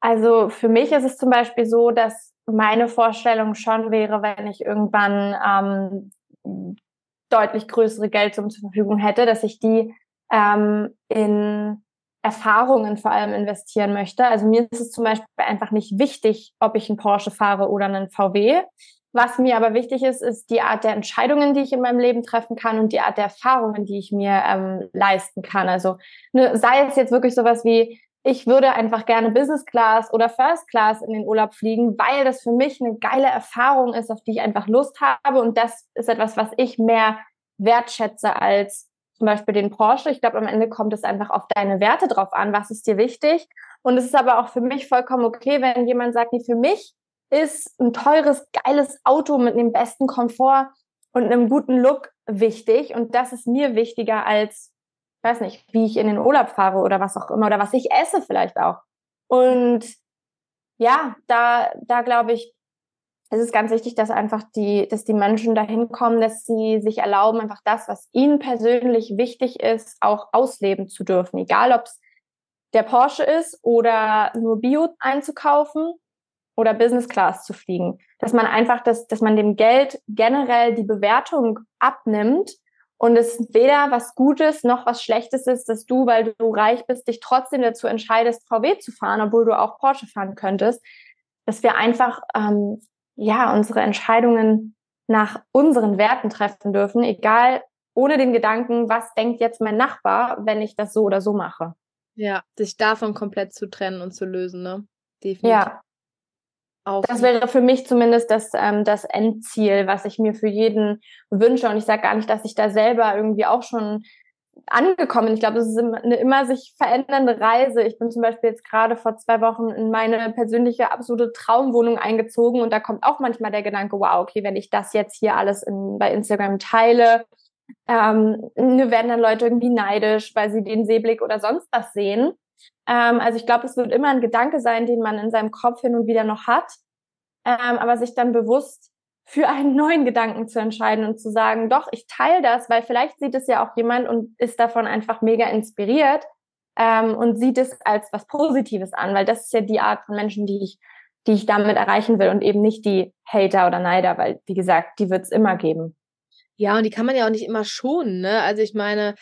also für mich ist es zum Beispiel so, dass meine Vorstellung schon wäre, wenn ich irgendwann ähm, deutlich größere Geldsummen zur Verfügung hätte, dass ich die ähm, in Erfahrungen vor allem investieren möchte. Also mir ist es zum Beispiel einfach nicht wichtig, ob ich einen Porsche fahre oder einen VW. Was mir aber wichtig ist, ist die Art der Entscheidungen, die ich in meinem Leben treffen kann und die Art der Erfahrungen, die ich mir ähm, leisten kann. Also ne, sei es jetzt wirklich sowas wie, ich würde einfach gerne Business Class oder First Class in den Urlaub fliegen, weil das für mich eine geile Erfahrung ist, auf die ich einfach Lust habe. Und das ist etwas, was ich mehr wertschätze als zum Beispiel den Porsche. Ich glaube, am Ende kommt es einfach auf deine Werte drauf an, was ist dir wichtig. Und es ist aber auch für mich vollkommen okay, wenn jemand sagt, nee, für mich ist ein teures, geiles Auto mit dem besten Komfort und einem guten Look wichtig. Und das ist mir wichtiger als weiß nicht, wie ich in den Urlaub fahre oder was auch immer oder was ich esse vielleicht auch. Und ja, da, da glaube ich, es ist ganz wichtig, dass einfach die, dass die Menschen dahin kommen, dass sie sich erlauben, einfach das, was ihnen persönlich wichtig ist, auch ausleben zu dürfen. Egal, ob es der Porsche ist oder nur Bio einzukaufen oder Business Class zu fliegen. Dass man einfach, das, dass man dem Geld generell die Bewertung abnimmt und es weder was Gutes noch was Schlechtes ist, dass du, weil du reich bist, dich trotzdem dazu entscheidest, VW zu fahren, obwohl du auch Porsche fahren könntest. Dass wir einfach ähm, ja unsere Entscheidungen nach unseren Werten treffen dürfen, egal ohne den Gedanken, was denkt jetzt mein Nachbar, wenn ich das so oder so mache. Ja, sich davon komplett zu trennen und zu lösen, ne? Definitiv. Ja, auf. Das wäre für mich zumindest das, ähm, das Endziel, was ich mir für jeden wünsche. Und ich sage gar nicht, dass ich da selber irgendwie auch schon angekommen. Ich glaube, es ist eine immer sich verändernde Reise. Ich bin zum Beispiel jetzt gerade vor zwei Wochen in meine persönliche absolute Traumwohnung eingezogen und da kommt auch manchmal der Gedanke, wow, okay, wenn ich das jetzt hier alles in, bei Instagram teile, ähm, werden dann Leute irgendwie neidisch, weil sie den Seeblick oder sonst was sehen. Ähm, also ich glaube, es wird immer ein Gedanke sein, den man in seinem Kopf hin und wieder noch hat, ähm, aber sich dann bewusst für einen neuen Gedanken zu entscheiden und zu sagen, doch, ich teile das, weil vielleicht sieht es ja auch jemand und ist davon einfach mega inspiriert ähm, und sieht es als was Positives an, weil das ist ja die Art von Menschen, die ich die ich damit erreichen will und eben nicht die Hater oder Neider, weil, wie gesagt, die wird es immer geben. Ja, und die kann man ja auch nicht immer schonen, ne? Also ich meine,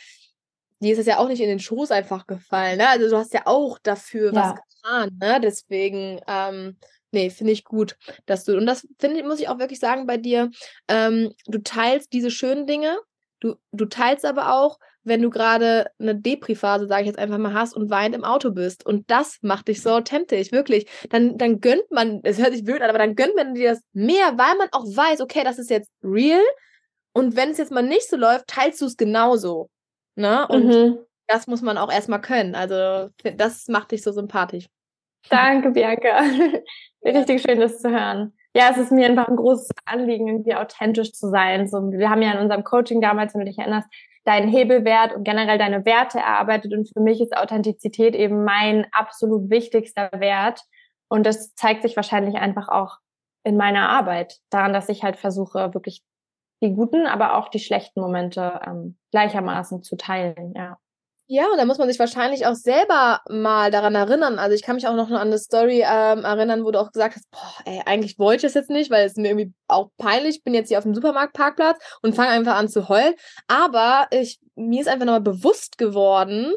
die ist es ja auch nicht in den Schoß einfach gefallen, ne? Also du hast ja auch dafür ja. was getan, ne? Deswegen, ähm, nee, finde ich gut, dass du, und das finde ich, muss ich auch wirklich sagen bei dir, ähm, du teilst diese schönen Dinge, du, du teilst aber auch, wenn du gerade eine Depri-Phase, sage ich jetzt einfach mal, hast und weint im Auto bist. Und das macht dich so authentisch, wirklich. Dann, dann gönnt man, es hört sich blöd an, aber dann gönnt man dir das mehr, weil man auch weiß, okay, das ist jetzt real. Und wenn es jetzt mal nicht so läuft, teilst du es genauso. Ne? Und mhm. das muss man auch erstmal können. Also, das macht dich so sympathisch. Danke, Bianca. Richtig schön, das zu hören. Ja, es ist mir einfach ein großes Anliegen, irgendwie authentisch zu sein. So, wir haben ja in unserem Coaching damals, wenn du dich erinnerst, deinen Hebelwert und generell deine Werte erarbeitet. Und für mich ist Authentizität eben mein absolut wichtigster Wert. Und das zeigt sich wahrscheinlich einfach auch in meiner Arbeit, daran, dass ich halt versuche, wirklich die guten, aber auch die schlechten Momente ähm, gleichermaßen zu teilen, ja. Ja, und da muss man sich wahrscheinlich auch selber mal daran erinnern. Also ich kann mich auch noch an eine Story ähm, erinnern, wo du auch gesagt hast, boah, ey, eigentlich wollte ich das jetzt nicht, weil es mir irgendwie auch peinlich. Ich bin jetzt hier auf dem Supermarktparkplatz und fange einfach an zu heulen. Aber ich, mir ist einfach nochmal bewusst geworden,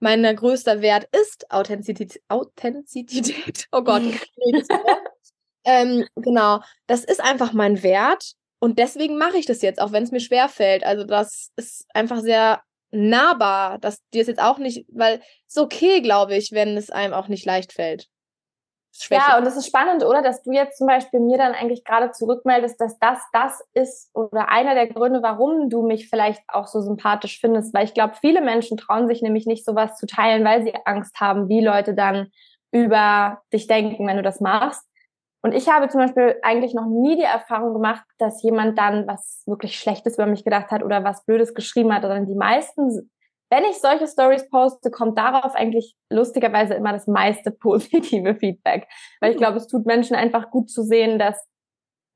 mein größter Wert ist Authentizität. Authentizität. Oh Gott. ähm, genau. Das ist einfach mein Wert. Und deswegen mache ich das jetzt, auch wenn es mir schwer fällt. Also das ist einfach sehr nahbar, dass dir es jetzt auch nicht, weil es okay, glaube ich, wenn es einem auch nicht leicht fällt. Ja, und das ist spannend, oder? Dass du jetzt zum Beispiel mir dann eigentlich gerade zurückmeldest, dass das das ist oder einer der Gründe, warum du mich vielleicht auch so sympathisch findest. Weil ich glaube, viele Menschen trauen sich nämlich nicht, sowas zu teilen, weil sie Angst haben, wie Leute dann über dich denken, wenn du das machst. Und ich habe zum Beispiel eigentlich noch nie die Erfahrung gemacht, dass jemand dann was wirklich Schlechtes über mich gedacht hat oder was Blödes geschrieben hat. Oder die meisten, wenn ich solche Stories poste, kommt darauf eigentlich lustigerweise immer das meiste positive Feedback. Weil ich glaube, es tut Menschen einfach gut zu sehen, dass,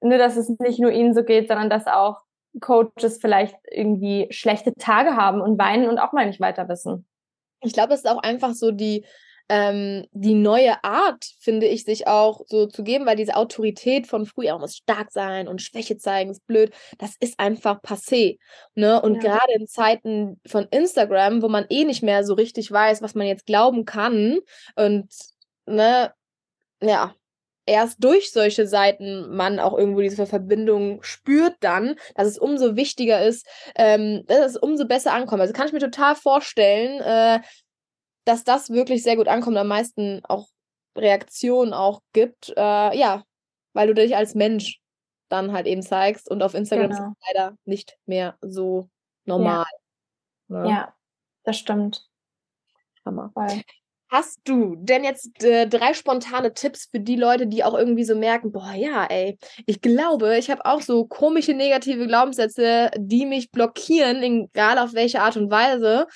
ne, dass es nicht nur ihnen so geht, sondern dass auch Coaches vielleicht irgendwie schlechte Tage haben und weinen und auch mal nicht weiter wissen. Ich glaube, das ist auch einfach so die ähm, die neue Art, finde ich, sich auch so zu geben, weil diese Autorität von früher muss stark sein und Schwäche zeigen ist blöd, das ist einfach passé. Ne? Und ja. gerade in Zeiten von Instagram, wo man eh nicht mehr so richtig weiß, was man jetzt glauben kann und ne, ja, erst durch solche Seiten man auch irgendwo diese Verbindung spürt dann, dass es umso wichtiger ist, ähm, dass es umso besser ankommt. Also kann ich mir total vorstellen, äh, dass das wirklich sehr gut ankommt, am meisten auch Reaktionen auch gibt. Äh, ja, weil du dich als Mensch dann halt eben zeigst und auf Instagram genau. ist es leider nicht mehr so normal. Ja, ne? ja das stimmt. Hammer. Voll. Hast du denn jetzt äh, drei spontane Tipps für die Leute, die auch irgendwie so merken, boah, ja, ey, ich glaube, ich habe auch so komische negative Glaubenssätze, die mich blockieren, egal auf welche Art und Weise.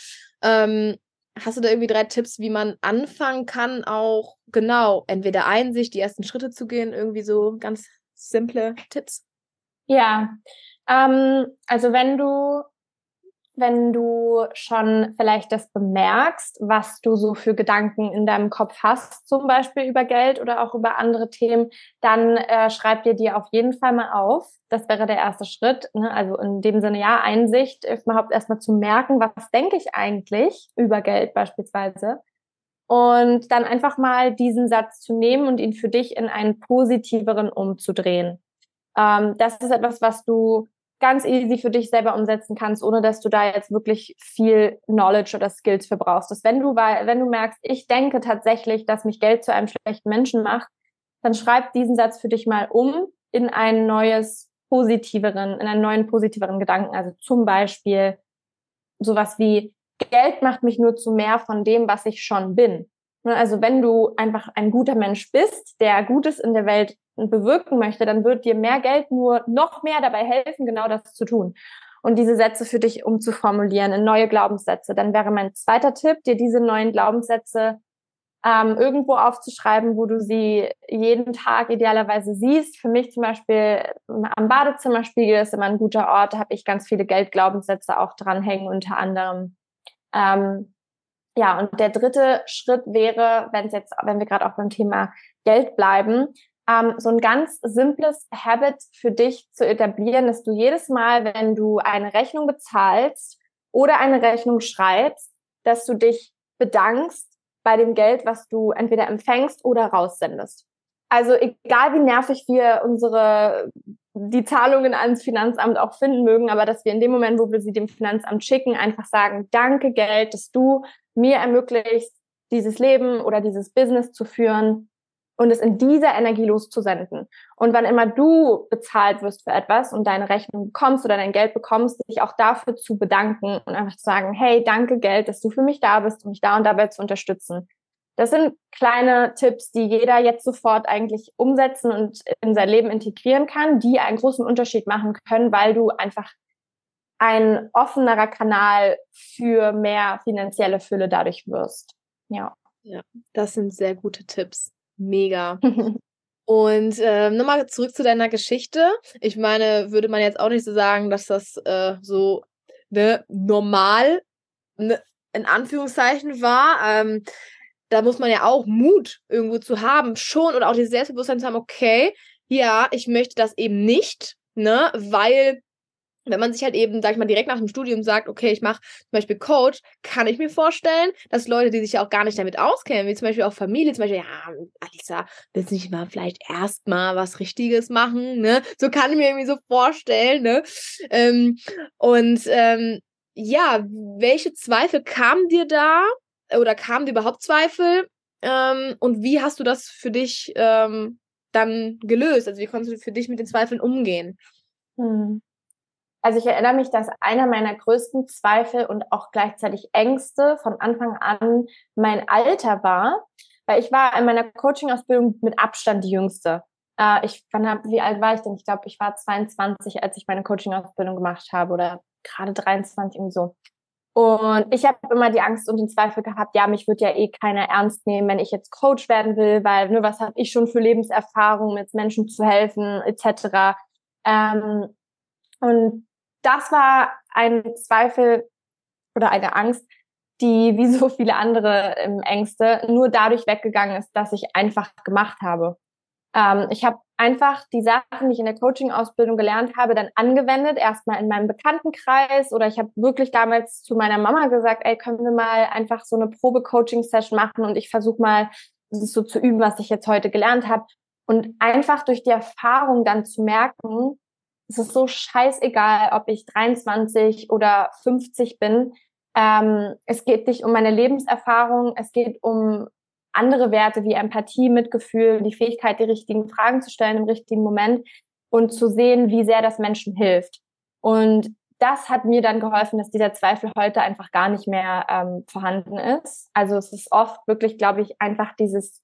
Ähm, Hast du da irgendwie drei Tipps, wie man anfangen kann, auch genau, entweder Einsicht, die ersten Schritte zu gehen, irgendwie so ganz simple Tipps? Ja, ähm, also wenn du wenn du schon vielleicht das bemerkst, was du so für Gedanken in deinem Kopf hast, zum Beispiel über Geld oder auch über andere Themen, dann äh, schreib dir die auf jeden Fall mal auf. Das wäre der erste Schritt. Ne? Also in dem Sinne, ja, Einsicht, überhaupt erstmal zu merken, was denke ich eigentlich über Geld beispielsweise. Und dann einfach mal diesen Satz zu nehmen und ihn für dich in einen positiveren umzudrehen. Ähm, das ist etwas, was du ganz easy für dich selber umsetzen kannst, ohne dass du da jetzt wirklich viel Knowledge oder Skills für brauchst. Dass wenn du, wenn du merkst, ich denke tatsächlich, dass mich Geld zu einem schlechten Menschen macht, dann schreib diesen Satz für dich mal um in ein neues positiveren, in einen neuen positiveren Gedanken. Also zum Beispiel sowas wie Geld macht mich nur zu mehr von dem, was ich schon bin. Ne, also wenn du einfach ein guter Mensch bist, der Gutes in der Welt bewirken möchte, dann wird dir mehr Geld nur noch mehr dabei helfen, genau das zu tun. Und diese Sätze für dich umzuformulieren in neue Glaubenssätze. Dann wäre mein zweiter Tipp, dir diese neuen Glaubenssätze ähm, irgendwo aufzuschreiben, wo du sie jeden Tag idealerweise siehst. Für mich zum Beispiel am Badezimmerspiegel ist immer ein guter Ort. Da habe ich ganz viele Geldglaubenssätze auch dranhängen, unter anderem. Ähm, ja, und der dritte Schritt wäre, wenn es jetzt, wenn wir gerade auch beim Thema Geld bleiben, ähm, so ein ganz simples Habit für dich zu etablieren, dass du jedes Mal, wenn du eine Rechnung bezahlst oder eine Rechnung schreibst, dass du dich bedankst bei dem Geld, was du entweder empfängst oder raussendest. Also egal wie nervig wir unsere die Zahlungen ans Finanzamt auch finden mögen, aber dass wir in dem Moment, wo wir sie dem Finanzamt schicken, einfach sagen, danke Geld, dass du mir ermöglicht, dieses Leben oder dieses Business zu führen und es in dieser Energie loszusenden. Und wann immer du bezahlt wirst für etwas und deine Rechnung bekommst oder dein Geld bekommst, dich auch dafür zu bedanken und einfach zu sagen, hey, danke Geld, dass du für mich da bist, um mich da und dabei zu unterstützen. Das sind kleine Tipps, die jeder jetzt sofort eigentlich umsetzen und in sein Leben integrieren kann, die einen großen Unterschied machen können, weil du einfach ein offenerer Kanal für mehr finanzielle Fülle dadurch wirst. Ja. Ja, das sind sehr gute Tipps. Mega. Und ähm, nochmal zurück zu deiner Geschichte. Ich meine, würde man jetzt auch nicht so sagen, dass das äh, so ne, normal ne, in Anführungszeichen war. Ähm, da muss man ja auch Mut irgendwo zu haben, schon oder auch dieses Selbstbewusstsein zu haben, okay, ja, ich möchte das eben nicht, ne, weil wenn man sich halt eben, sag ich mal, direkt nach dem Studium sagt, okay, ich mache zum Beispiel Coach, kann ich mir vorstellen, dass Leute, die sich ja auch gar nicht damit auskennen, wie zum Beispiel auch Familie, zum Beispiel, ja, Alisa, willst du nicht mal vielleicht erstmal was Richtiges machen, ne? So kann ich mir irgendwie so vorstellen, ne? Ähm, und ähm, ja, welche Zweifel kamen dir da? Oder kamen dir überhaupt Zweifel? Ähm, und wie hast du das für dich ähm, dann gelöst? Also wie konntest du für dich mit den Zweifeln umgehen? Hm. Also ich erinnere mich, dass einer meiner größten Zweifel und auch gleichzeitig Ängste von Anfang an mein Alter war, weil ich war in meiner Coaching-Ausbildung mit Abstand die Jüngste. Äh, ich, wann hab, wie alt war ich denn? Ich glaube, ich war 22, als ich meine Coaching-Ausbildung gemacht habe oder gerade 23 irgendwie so. Und ich habe immer die Angst und den Zweifel gehabt, ja, mich wird ja eh keiner ernst nehmen, wenn ich jetzt Coach werden will, weil ne, was habe ich schon für Lebenserfahrung, mit Menschen zu helfen, etc. Ähm, und das war ein Zweifel oder eine Angst, die wie so viele andere ähm, Ängste nur dadurch weggegangen ist, dass ich einfach gemacht habe. Ähm, ich habe einfach die Sachen, die ich in der Coaching-Ausbildung gelernt habe, dann angewendet, erstmal in meinem Bekanntenkreis oder ich habe wirklich damals zu meiner Mama gesagt, ey, können wir mal einfach so eine Probe-Coaching-Session machen und ich versuche mal, das so zu üben, was ich jetzt heute gelernt habe. Und einfach durch die Erfahrung dann zu merken, es ist so scheißegal, ob ich 23 oder 50 bin. Ähm, es geht nicht um meine Lebenserfahrung, es geht um andere Werte wie Empathie, Mitgefühl, die Fähigkeit, die richtigen Fragen zu stellen im richtigen Moment und zu sehen, wie sehr das Menschen hilft. Und das hat mir dann geholfen, dass dieser Zweifel heute einfach gar nicht mehr ähm, vorhanden ist. Also es ist oft wirklich, glaube ich, einfach dieses,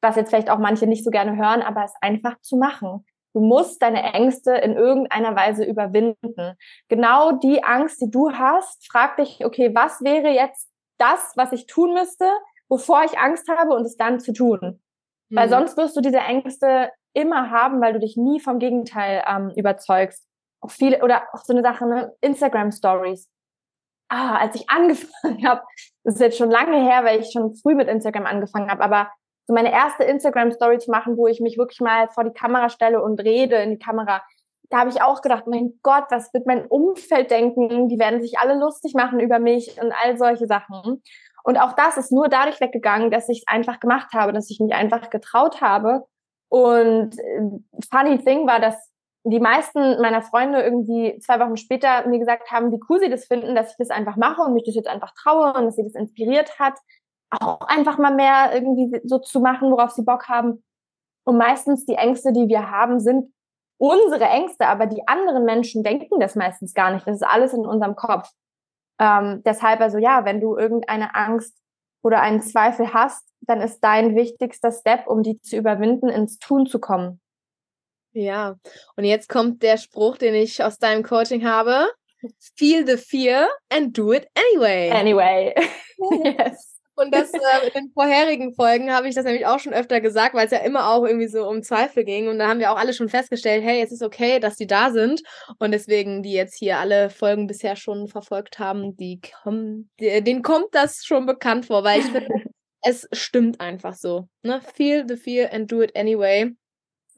was jetzt vielleicht auch manche nicht so gerne hören, aber es einfach zu machen. Du musst deine Ängste in irgendeiner Weise überwinden. Genau die Angst, die du hast, frag dich, okay, was wäre jetzt das, was ich tun müsste, wovor ich Angst habe und es dann zu tun. Mhm. Weil sonst wirst du diese Ängste immer haben, weil du dich nie vom Gegenteil ähm, überzeugst. Auch viele, oder auch so eine Sache, ne? Instagram Stories. Ah, als ich angefangen habe, das ist jetzt schon lange her, weil ich schon früh mit Instagram angefangen habe, aber so meine erste Instagram-Story zu machen, wo ich mich wirklich mal vor die Kamera stelle und rede in die Kamera. Da habe ich auch gedacht, mein Gott, was wird mein Umfeld denken? Die werden sich alle lustig machen über mich und all solche Sachen. Und auch das ist nur dadurch weggegangen, dass ich es einfach gemacht habe, dass ich mich einfach getraut habe. Und äh, funny thing war, dass die meisten meiner Freunde irgendwie zwei Wochen später mir gesagt haben, wie cool sie das finden, dass ich das einfach mache und mich das jetzt einfach traue und dass sie das inspiriert hat auch einfach mal mehr irgendwie so zu machen, worauf sie Bock haben. Und meistens die Ängste, die wir haben, sind unsere Ängste, aber die anderen Menschen denken das meistens gar nicht. Das ist alles in unserem Kopf. Ähm, deshalb also ja, wenn du irgendeine Angst oder einen Zweifel hast, dann ist dein wichtigster Step, um die zu überwinden, ins Tun zu kommen. Ja, und jetzt kommt der Spruch, den ich aus deinem Coaching habe. Feel the fear and do it anyway. Anyway. yes. Und das äh, in den vorherigen Folgen habe ich das nämlich auch schon öfter gesagt, weil es ja immer auch irgendwie so um Zweifel ging. Und da haben wir auch alle schon festgestellt, hey, es ist okay, dass die da sind. Und deswegen, die jetzt hier alle Folgen bisher schon verfolgt haben, die kommen, denen kommt das schon bekannt vor, weil ich finde, es stimmt einfach so. Ne? Feel the fear and do it anyway.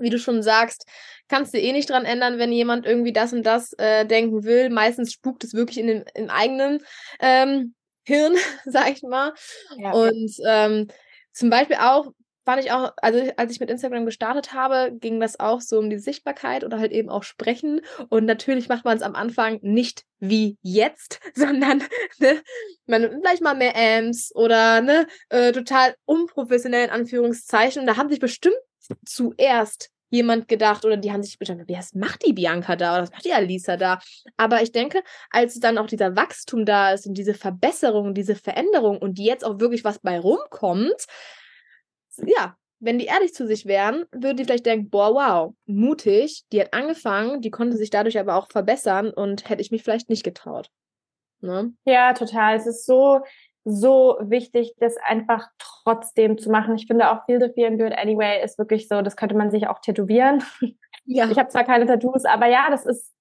Wie du schon sagst, kannst du eh nicht dran ändern, wenn jemand irgendwie das und das äh, denken will. Meistens spukt es wirklich in den, im eigenen ähm, Hirn, sag ich mal. Ja. Und ähm, zum Beispiel auch, fand ich auch, also als ich mit Instagram gestartet habe, ging das auch so um die Sichtbarkeit oder halt eben auch Sprechen. Und natürlich macht man es am Anfang nicht wie jetzt, sondern ne, man vielleicht mal mehr Amps oder ne, äh, total unprofessionell in Anführungszeichen. Und da haben sich bestimmt zuerst jemand gedacht oder die haben sich bestimmt, was macht die Bianca da oder was macht die Alisa da? Aber ich denke, als dann auch dieser Wachstum da ist und diese Verbesserung, diese Veränderung und jetzt auch wirklich was bei rumkommt, ja, wenn die ehrlich zu sich wären, würden die vielleicht denken, boah, wow, mutig, die hat angefangen, die konnte sich dadurch aber auch verbessern und hätte ich mich vielleicht nicht getraut. Ne? Ja, total. Es ist so, so wichtig, das einfach trotzdem zu machen. Ich finde auch Feel the Fear and Do It Anyway ist wirklich so, das könnte man sich auch tätowieren. Ja. Ich habe zwar keine Tattoos, aber ja, das ist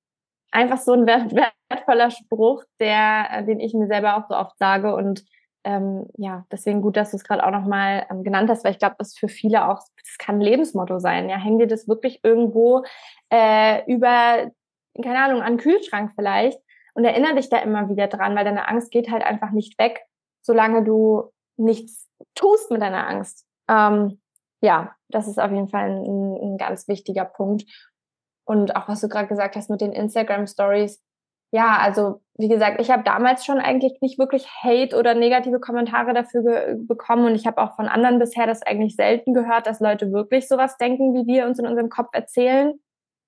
einfach so ein wertvoller Spruch, der, äh, den ich mir selber auch so oft sage und ähm, ja, deswegen gut, dass du es gerade auch nochmal ähm, genannt hast, weil ich glaube, das ist für viele auch, das kann ein Lebensmotto sein. Ja, häng dir das wirklich irgendwo äh, über, keine Ahnung, an den Kühlschrank vielleicht und erinnere dich da immer wieder dran, weil deine Angst geht halt einfach nicht weg, solange du nichts tust mit deiner Angst. Ähm, ja, das ist auf jeden Fall ein, ein ganz wichtiger Punkt. Und auch was du gerade gesagt hast mit den Instagram Stories, ja, also wie gesagt, ich habe damals schon eigentlich nicht wirklich Hate oder negative Kommentare dafür bekommen und ich habe auch von anderen bisher das eigentlich selten gehört, dass Leute wirklich sowas denken, wie wir uns in unserem Kopf erzählen.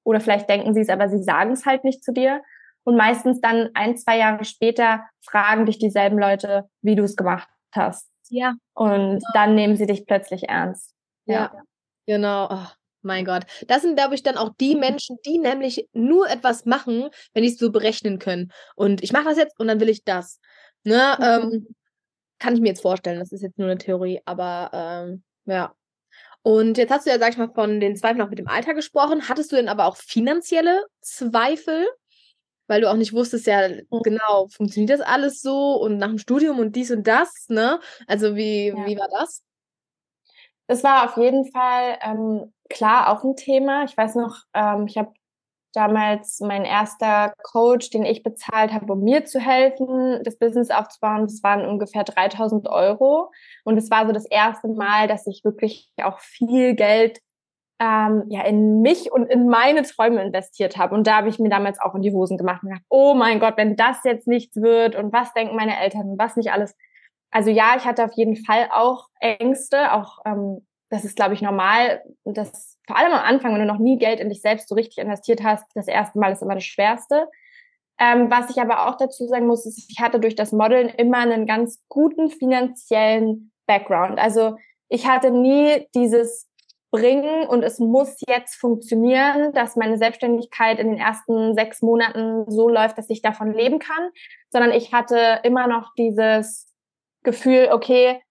Oder vielleicht denken sie es, aber sie sagen es halt nicht zu dir. Und meistens dann ein, zwei Jahre später fragen dich dieselben Leute, wie du es gemacht hast. Ja. Und dann nehmen sie dich plötzlich ernst. Ja, ja. genau. Oh. Mein Gott. Das sind, glaube ich, dann auch die Menschen, die nämlich nur etwas machen, wenn die es so berechnen können. Und ich mache das jetzt und dann will ich das. Ne? Mhm. Ähm, kann ich mir jetzt vorstellen. Das ist jetzt nur eine Theorie, aber ähm, ja. Und jetzt hast du ja, sag ich mal, von den Zweifeln auch mit dem Alter gesprochen. Hattest du denn aber auch finanzielle Zweifel? Weil du auch nicht wusstest, ja, genau, funktioniert das alles so und nach dem Studium und dies und das, ne? Also wie, ja. wie war das? Es war auf jeden Fall ähm, klar auch ein Thema. Ich weiß noch, ähm, ich habe damals mein erster Coach, den ich bezahlt habe, um mir zu helfen, das Business aufzubauen. Das waren ungefähr 3000 Euro. Und es war so das erste Mal, dass ich wirklich auch viel Geld ähm, ja in mich und in meine Träume investiert habe. Und da habe ich mir damals auch in die Hosen gemacht und gedacht, oh mein Gott, wenn das jetzt nichts wird und was denken meine Eltern und was nicht alles. Also ja, ich hatte auf jeden Fall auch Ängste, auch ähm, das ist, glaube ich, normal. Das, vor allem am Anfang, wenn du noch nie Geld in dich selbst so richtig investiert hast, das erste Mal ist immer das Schwerste. Ähm, was ich aber auch dazu sagen muss, ist, ich hatte durch das Modeln immer einen ganz guten finanziellen Background. Also ich hatte nie dieses Bringen und es muss jetzt funktionieren, dass meine Selbstständigkeit in den ersten sechs Monaten so läuft, dass ich davon leben kann, sondern ich hatte immer noch dieses Gefühl, okay,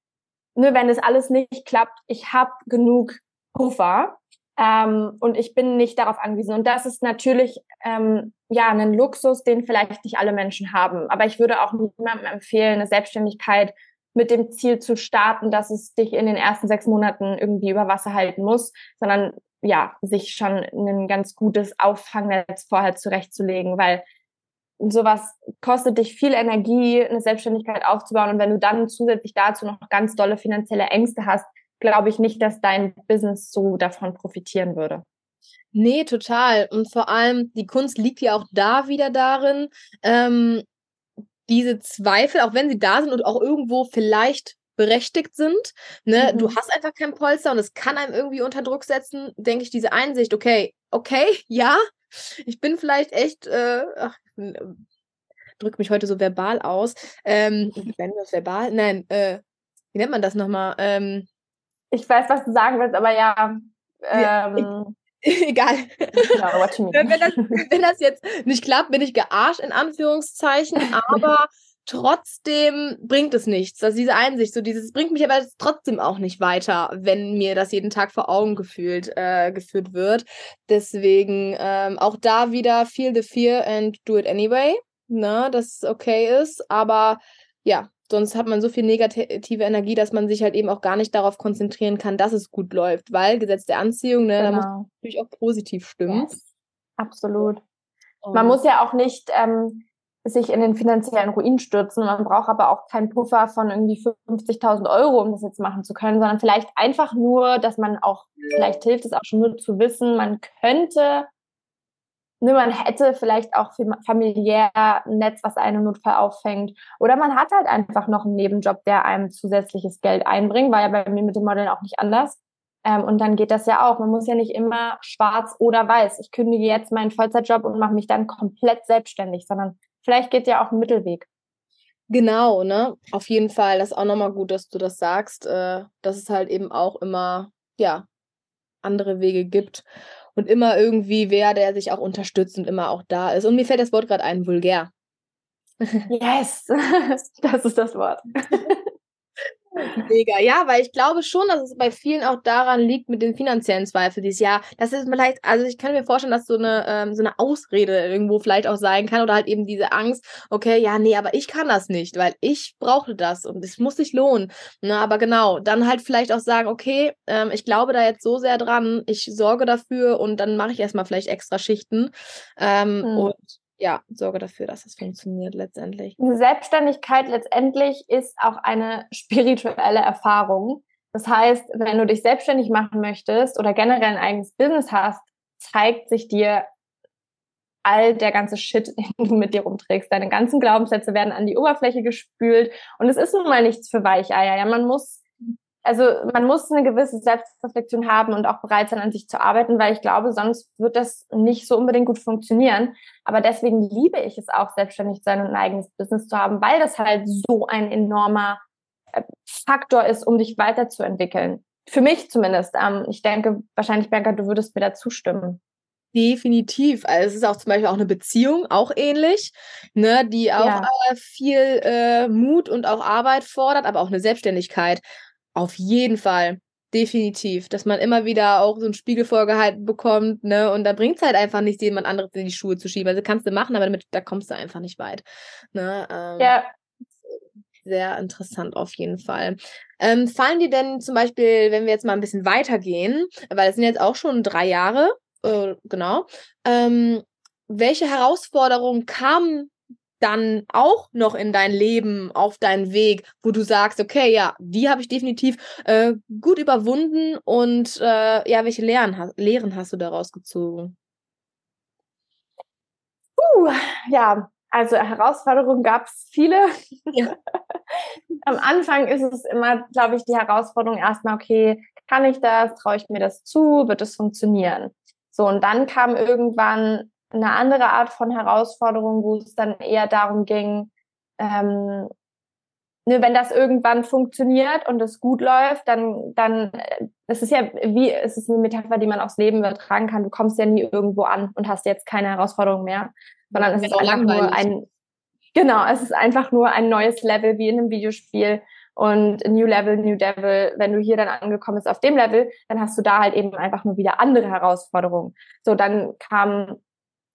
ne, wenn das alles nicht klappt, ich habe genug Puffer ähm, und ich bin nicht darauf angewiesen. Und das ist natürlich ähm, ja ein Luxus, den vielleicht nicht alle Menschen haben. Aber ich würde auch niemandem empfehlen, eine Selbstständigkeit mit dem Ziel zu starten, dass es dich in den ersten sechs Monaten irgendwie über Wasser halten muss, sondern ja, sich schon ein ganz gutes Auffangnetz vorher zurechtzulegen, weil sowas kostet dich viel Energie, eine Selbstständigkeit aufzubauen. Und wenn du dann zusätzlich dazu noch ganz dolle finanzielle Ängste hast, glaube ich nicht, dass dein Business so davon profitieren würde. Nee, total. Und vor allem, die Kunst liegt ja auch da wieder darin, ähm, diese Zweifel, auch wenn sie da sind und auch irgendwo vielleicht berechtigt sind, ne, mhm. du hast einfach kein Polster und es kann einem irgendwie unter Druck setzen, denke ich, diese Einsicht, okay, okay, ja, ich bin vielleicht echt, äh, ach, drücke mich heute so verbal aus. Ähm, wenn das verbal? Nein, äh, wie nennt man das nochmal? Ähm, ich weiß, was du sagen willst, aber ja. Ähm, egal. wenn, das, wenn das jetzt nicht klappt, bin ich gearscht, in Anführungszeichen, aber trotzdem bringt es nichts. Also diese Einsicht, so dieses bringt mich aber trotzdem auch nicht weiter, wenn mir das jeden Tag vor Augen gefühlt, äh, geführt wird. Deswegen ähm, auch da wieder feel the fear and do it anyway. Ne, dass es okay ist. Aber ja, sonst hat man so viel negative Energie, dass man sich halt eben auch gar nicht darauf konzentrieren kann, dass es gut läuft, weil Gesetz der Anziehung, ne, genau. da muss genau. natürlich auch positiv stimmen. Yes. Absolut. Und man muss ja auch nicht ähm, sich in den finanziellen Ruin stürzen. Man braucht aber auch keinen Puffer von irgendwie 50.000 Euro, um das jetzt machen zu können, sondern vielleicht einfach nur, dass man auch, vielleicht hilft es auch schon nur zu wissen, man könnte, ne, man hätte vielleicht auch familiär ein Netz, was einen Notfall auffängt. Oder man hat halt einfach noch einen Nebenjob, der einem zusätzliches Geld einbringt, war ja bei mir mit dem Modeln auch nicht anders. Ähm, und dann geht das ja auch. Man muss ja nicht immer schwarz oder weiß. Ich kündige jetzt meinen Vollzeitjob und mache mich dann komplett selbstständig, sondern vielleicht geht ja auch ein Mittelweg. Genau, ne? Auf jeden Fall. Das ist auch nochmal gut, dass du das sagst, äh, dass es halt eben auch immer, ja, andere Wege gibt und immer irgendwie wer, der sich auch unterstützt und immer auch da ist. Und mir fällt das Wort gerade ein, vulgär. Yes, das ist das Wort. Mega, ja, weil ich glaube schon, dass es bei vielen auch daran liegt mit den finanziellen Zweifeln dieses Jahr. Das ist vielleicht, also ich kann mir vorstellen, dass so eine, ähm, so eine Ausrede irgendwo vielleicht auch sein kann oder halt eben diese Angst, okay, ja, nee, aber ich kann das nicht, weil ich brauche das und es muss sich lohnen. Na, aber genau, dann halt vielleicht auch sagen, okay, ähm, ich glaube da jetzt so sehr dran, ich sorge dafür und dann mache ich erstmal vielleicht extra Schichten. Ähm, hm. Und ja, sorge dafür, dass es funktioniert letztendlich. Selbstständigkeit letztendlich ist auch eine spirituelle Erfahrung. Das heißt, wenn du dich selbstständig machen möchtest oder generell ein eigenes Business hast, zeigt sich dir all der ganze Shit, den du mit dir rumträgst. Deine ganzen Glaubenssätze werden an die Oberfläche gespült und es ist nun mal nichts für Weicheier. Ja, man muss also man muss eine gewisse Selbstreflexion haben und auch bereit sein, an sich zu arbeiten, weil ich glaube, sonst wird das nicht so unbedingt gut funktionieren. Aber deswegen liebe ich es auch, selbstständig zu sein und ein eigenes Business zu haben, weil das halt so ein enormer äh, Faktor ist, um dich weiterzuentwickeln. Für mich zumindest. Ähm, ich denke, wahrscheinlich, Bianca, du würdest mir da zustimmen. Definitiv. Also es ist auch zum Beispiel auch eine Beziehung, auch ähnlich, ne, die auch ja. äh, viel äh, Mut und auch Arbeit fordert, aber auch eine Selbstständigkeit. Auf jeden Fall. Definitiv. Dass man immer wieder auch so einen Spiegel vorgehalten bekommt, ne? Und da bringt es halt einfach nicht, jemand anderes in die Schuhe zu schieben. Also kannst du machen, aber damit, da kommst du einfach nicht weit. Ne? Ähm, ja. Sehr interessant auf jeden Fall. Ähm, fallen dir denn zum Beispiel, wenn wir jetzt mal ein bisschen weitergehen, weil es sind jetzt auch schon drei Jahre, äh, genau, ähm, welche Herausforderungen kamen dann auch noch in dein Leben, auf deinen Weg, wo du sagst, okay, ja, die habe ich definitiv äh, gut überwunden und äh, ja, welche Lehren, Lehren hast du daraus gezogen? Uh, ja, also Herausforderungen gab es viele. Ja. Am Anfang ist es immer, glaube ich, die Herausforderung erstmal, okay, kann ich das? Traue ich mir das zu? Wird es funktionieren? So, und dann kam irgendwann eine andere Art von Herausforderung, wo es dann eher darum ging, ähm, ne, wenn das irgendwann funktioniert und es gut läuft, dann, dann, äh, es ist ja wie, es ist eine Metapher, die man aufs Leben übertragen kann. Du kommst ja nie irgendwo an und hast jetzt keine Herausforderung mehr, sondern es ist einfach langweilig. nur ein, genau, es ist einfach nur ein neues Level wie in einem Videospiel und New Level, New Devil, wenn du hier dann angekommen bist auf dem Level, dann hast du da halt eben einfach nur wieder andere Herausforderungen. So, dann kam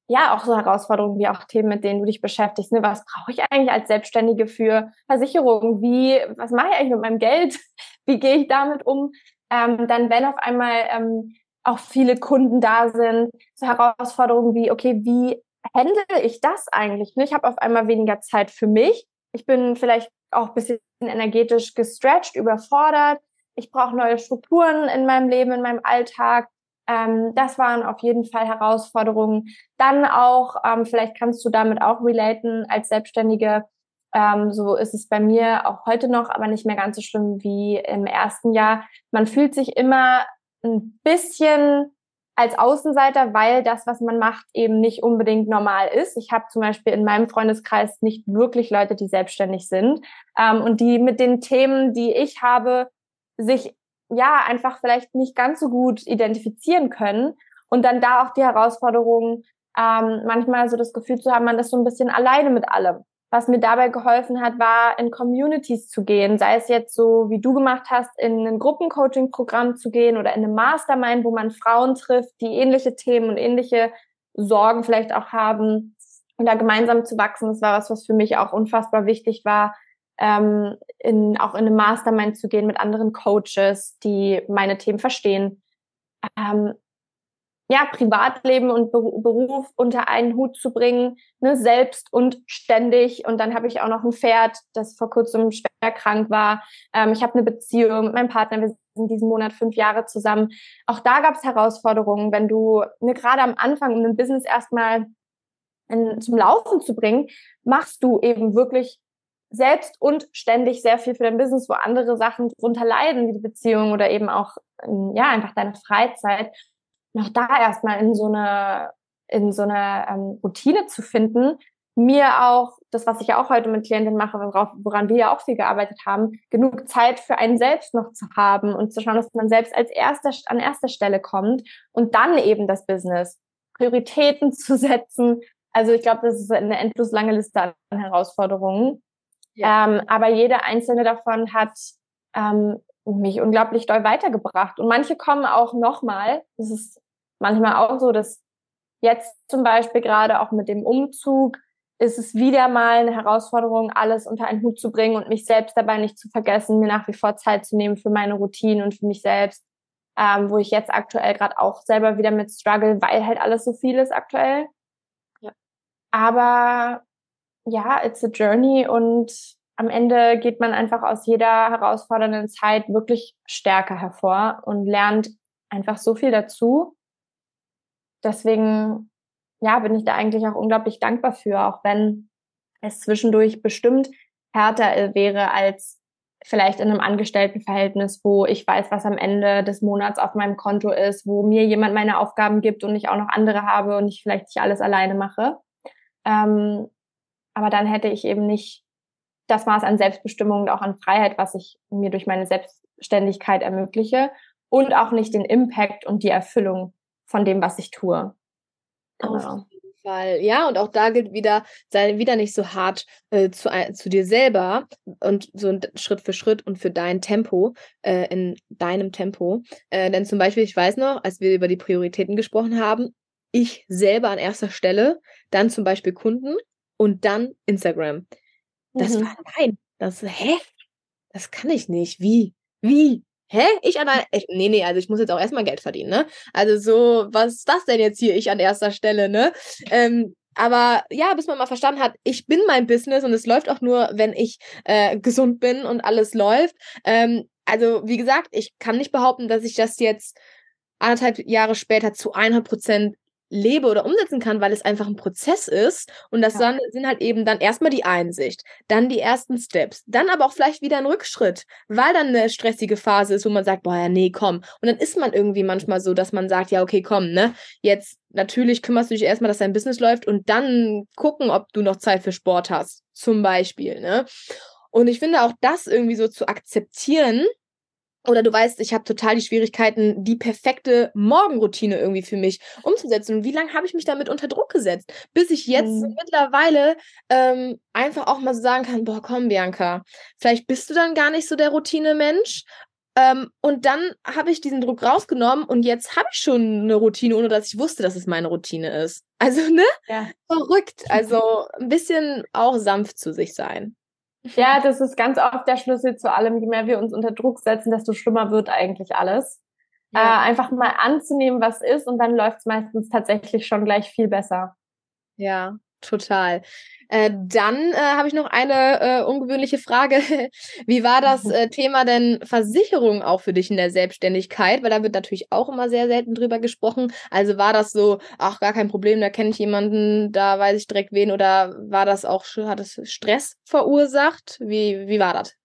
ja auch so Herausforderungen wie auch Themen, mit denen du dich beschäftigst. Ne? Was brauche ich eigentlich als Selbstständige für Versicherungen? Wie, was mache ich eigentlich mit meinem Geld? Wie gehe ich damit um? Ähm, dann, wenn auf einmal ähm, auch viele Kunden da sind, so Herausforderungen wie, okay, wie handle ich das eigentlich? Ne? Ich habe auf einmal weniger Zeit für mich. Ich bin vielleicht auch ein bisschen energetisch gestretched, überfordert. Ich brauche neue Strukturen in meinem Leben, in meinem Alltag. Ähm, das waren auf jeden Fall Herausforderungen. Dann auch, ähm, vielleicht kannst du damit auch relaten als Selbstständige. Ähm, so ist es bei mir auch heute noch, aber nicht mehr ganz so schlimm wie im ersten Jahr. Man fühlt sich immer ein bisschen als Außenseiter, weil das, was man macht, eben nicht unbedingt normal ist. Ich habe zum Beispiel in meinem Freundeskreis nicht wirklich Leute, die selbstständig sind ähm, und die mit den Themen, die ich habe, sich ja einfach vielleicht nicht ganz so gut identifizieren können und dann da auch die Herausforderung, ähm, manchmal so das Gefühl zu haben, man ist so ein bisschen alleine mit allem. Was mir dabei geholfen hat, war in Communities zu gehen, sei es jetzt so, wie du gemacht hast, in ein Gruppencoaching-Programm zu gehen oder in einem Mastermind, wo man Frauen trifft, die ähnliche Themen und ähnliche Sorgen vielleicht auch haben und da gemeinsam zu wachsen. Das war was, was für mich auch unfassbar wichtig war. Ähm, in, auch in eine Mastermind zu gehen mit anderen Coaches, die meine Themen verstehen. Ähm, ja, Privatleben und Beruf unter einen Hut zu bringen, ne, selbst und ständig. Und dann habe ich auch noch ein Pferd, das vor kurzem schwer krank war. Ähm, ich habe eine Beziehung mit meinem Partner, wir sind diesen Monat fünf Jahre zusammen. Auch da gab es Herausforderungen, wenn du ne, gerade am Anfang, um ein Business erstmal in, zum Laufen zu bringen, machst du eben wirklich selbst und ständig sehr viel für dein Business, wo andere Sachen drunter leiden, wie die Beziehung oder eben auch, ähm, ja, einfach deine Freizeit. Noch da erstmal in so eine, in so eine ähm, Routine zu finden, mir auch, das, was ich ja auch heute mit Klientinnen mache, worauf, woran wir ja auch viel gearbeitet haben, genug Zeit für einen selbst noch zu haben und zu schauen, dass man selbst als erster, an erster Stelle kommt und dann eben das Business. Prioritäten zu setzen. Also ich glaube, das ist eine endlos lange Liste an Herausforderungen. Ja. Ähm, aber jede einzelne davon hat ähm, mich unglaublich doll weitergebracht. Und manche kommen auch nochmal. Das ist manchmal auch so, dass jetzt zum Beispiel gerade auch mit dem Umzug ist es wieder mal eine Herausforderung, alles unter einen Hut zu bringen und mich selbst dabei nicht zu vergessen, mir nach wie vor Zeit zu nehmen für meine Routinen und für mich selbst, ähm, wo ich jetzt aktuell gerade auch selber wieder mit struggle, weil halt alles so viel ist aktuell. Ja. Aber ja, it's a journey und am Ende geht man einfach aus jeder herausfordernden Zeit wirklich stärker hervor und lernt einfach so viel dazu. Deswegen, ja, bin ich da eigentlich auch unglaublich dankbar für, auch wenn es zwischendurch bestimmt härter wäre als vielleicht in einem Angestelltenverhältnis, wo ich weiß, was am Ende des Monats auf meinem Konto ist, wo mir jemand meine Aufgaben gibt und ich auch noch andere habe und ich vielleicht nicht alles alleine mache. Ähm, aber dann hätte ich eben nicht das Maß an Selbstbestimmung und auch an Freiheit, was ich mir durch meine Selbstständigkeit ermögliche und auch nicht den Impact und die Erfüllung von dem, was ich tue. Genau. Auf jeden Fall. Ja, und auch da gilt wieder, sei wieder nicht so hart äh, zu, zu dir selber und so Schritt für Schritt und für dein Tempo, äh, in deinem Tempo. Äh, denn zum Beispiel, ich weiß noch, als wir über die Prioritäten gesprochen haben, ich selber an erster Stelle, dann zum Beispiel Kunden und dann Instagram. Das mhm. war nein. Das, hä? Das kann ich nicht. Wie? Wie? Hä? Ich an der, nee, nee, also ich muss jetzt auch erstmal Geld verdienen, ne? Also so, was ist das denn jetzt hier, ich an erster Stelle, ne? Ähm, aber ja, bis man mal verstanden hat, ich bin mein Business und es läuft auch nur, wenn ich äh, gesund bin und alles läuft. Ähm, also wie gesagt, ich kann nicht behaupten, dass ich das jetzt anderthalb Jahre später zu 100 Prozent lebe oder umsetzen kann, weil es einfach ein Prozess ist. Und das ja. sind halt eben dann erstmal die Einsicht, dann die ersten Steps, dann aber auch vielleicht wieder ein Rückschritt, weil dann eine stressige Phase ist, wo man sagt, boah, ja, nee, komm. Und dann ist man irgendwie manchmal so, dass man sagt, ja, okay, komm, ne, jetzt natürlich kümmerst du dich erstmal, dass dein Business läuft und dann gucken, ob du noch Zeit für Sport hast, zum Beispiel, ne. Und ich finde auch das irgendwie so zu akzeptieren, oder du weißt, ich habe total die Schwierigkeiten, die perfekte Morgenroutine irgendwie für mich umzusetzen. Und wie lange habe ich mich damit unter Druck gesetzt? Bis ich jetzt mhm. mittlerweile ähm, einfach auch mal so sagen kann, boah, komm, Bianca, vielleicht bist du dann gar nicht so der Routine-Mensch. Ähm, und dann habe ich diesen Druck rausgenommen und jetzt habe ich schon eine Routine, ohne dass ich wusste, dass es meine Routine ist. Also, ne? Ja. Verrückt. Also ein bisschen auch sanft zu sich sein. Ja, das ist ganz oft der Schlüssel zu allem. Je mehr wir uns unter Druck setzen, desto schlimmer wird eigentlich alles. Ja. Äh, einfach mal anzunehmen, was ist, und dann läuft es meistens tatsächlich schon gleich viel besser. Ja, total. Äh, dann äh, habe ich noch eine äh, ungewöhnliche Frage. Wie war das äh, Thema denn Versicherung auch für dich in der Selbstständigkeit? Weil da wird natürlich auch immer sehr selten drüber gesprochen. Also war das so, ach, gar kein Problem, da kenne ich jemanden, da weiß ich direkt wen oder war das auch, hat es Stress verursacht? Wie, wie war das?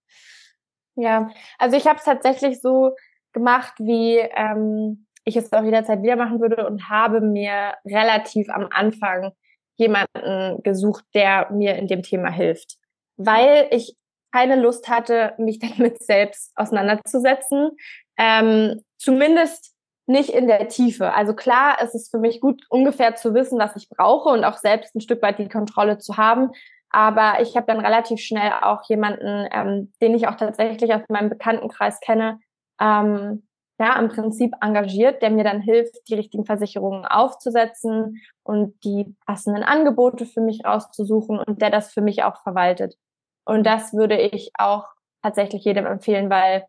Ja, also ich habe es tatsächlich so gemacht, wie ähm, ich es auch jederzeit wieder machen würde und habe mir relativ am Anfang jemanden gesucht, der mir in dem Thema hilft, weil ich keine Lust hatte, mich damit selbst auseinanderzusetzen. Ähm, zumindest nicht in der Tiefe. Also klar, es ist für mich gut, ungefähr zu wissen, was ich brauche und auch selbst ein Stück weit die Kontrolle zu haben. Aber ich habe dann relativ schnell auch jemanden, ähm, den ich auch tatsächlich aus meinem Bekanntenkreis kenne, ähm, ja, im Prinzip engagiert, der mir dann hilft, die richtigen Versicherungen aufzusetzen und die passenden Angebote für mich rauszusuchen und der das für mich auch verwaltet. Und das würde ich auch tatsächlich jedem empfehlen, weil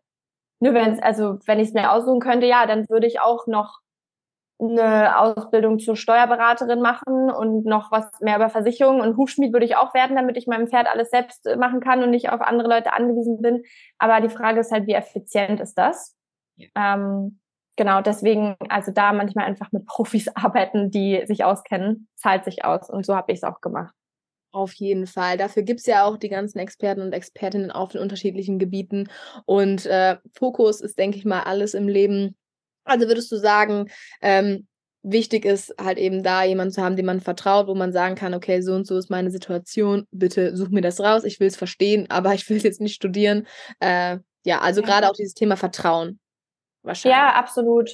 nur wenn es, also wenn ich es mir aussuchen könnte, ja, dann würde ich auch noch eine Ausbildung zur Steuerberaterin machen und noch was mehr über Versicherungen und Hufschmied würde ich auch werden, damit ich meinem Pferd alles selbst äh, machen kann und nicht auf andere Leute angewiesen bin. Aber die Frage ist halt, wie effizient ist das? Ähm, genau, deswegen, also da manchmal einfach mit Profis arbeiten, die sich auskennen, zahlt sich aus. Und so habe ich es auch gemacht. Auf jeden Fall. Dafür gibt es ja auch die ganzen Experten und Expertinnen auf den unterschiedlichen Gebieten. Und äh, Fokus ist, denke ich mal, alles im Leben also würdest du sagen, ähm, wichtig ist halt eben da jemanden zu haben, dem man vertraut, wo man sagen kann, okay, so und so ist meine Situation, bitte such mir das raus, ich will es verstehen, aber ich will es jetzt nicht studieren. Äh, ja, also ja. gerade auch dieses Thema Vertrauen. Wahrscheinlich. Ja, absolut.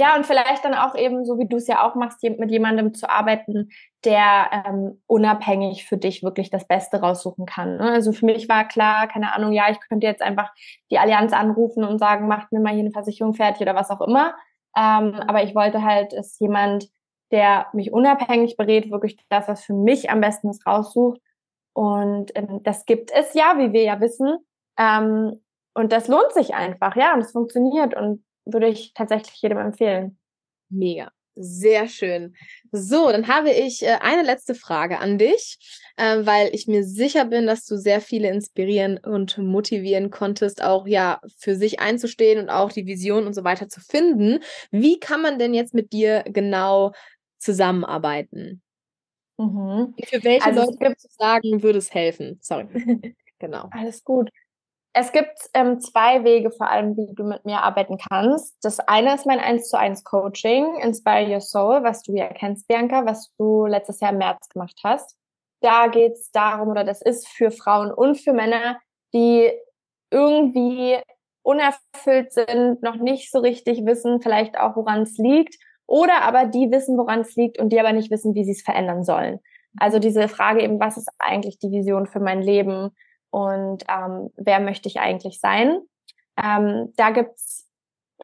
Ja, und vielleicht dann auch eben, so wie du es ja auch machst, mit jemandem zu arbeiten, der ähm, unabhängig für dich wirklich das Beste raussuchen kann. Ne? Also für mich war klar, keine Ahnung, ja, ich könnte jetzt einfach die Allianz anrufen und sagen, macht mir mal hier eine Versicherung fertig oder was auch immer. Ähm, aber ich wollte halt, ist jemand, der mich unabhängig berät, wirklich das, was für mich am besten ist, raussucht. Und ähm, das gibt es ja, wie wir ja wissen. Ähm, und das lohnt sich einfach, ja, und es funktioniert. Und würde ich tatsächlich jedem empfehlen. Mega. Sehr schön. So, dann habe ich äh, eine letzte Frage an dich, äh, weil ich mir sicher bin, dass du sehr viele inspirieren und motivieren konntest, auch ja für sich einzustehen und auch die Vision und so weiter zu finden. Wie kann man denn jetzt mit dir genau zusammenarbeiten? Mhm. Für welche also Leute gibt es sagen, würde es helfen? Sorry. genau. Alles gut. Es gibt ähm, zwei Wege vor allem, wie du mit mir arbeiten kannst. Das eine ist mein 1 zu 1 Coaching, Inspire Your Soul, was du ja kennst, Bianca, was du letztes Jahr im März gemacht hast. Da geht es darum, oder das ist für Frauen und für Männer, die irgendwie unerfüllt sind, noch nicht so richtig wissen, vielleicht auch, woran es liegt, oder aber die wissen, woran es liegt und die aber nicht wissen, wie sie es verändern sollen. Also diese Frage eben, was ist eigentlich die Vision für mein Leben? Und ähm, wer möchte ich eigentlich sein. Ähm, da gibt's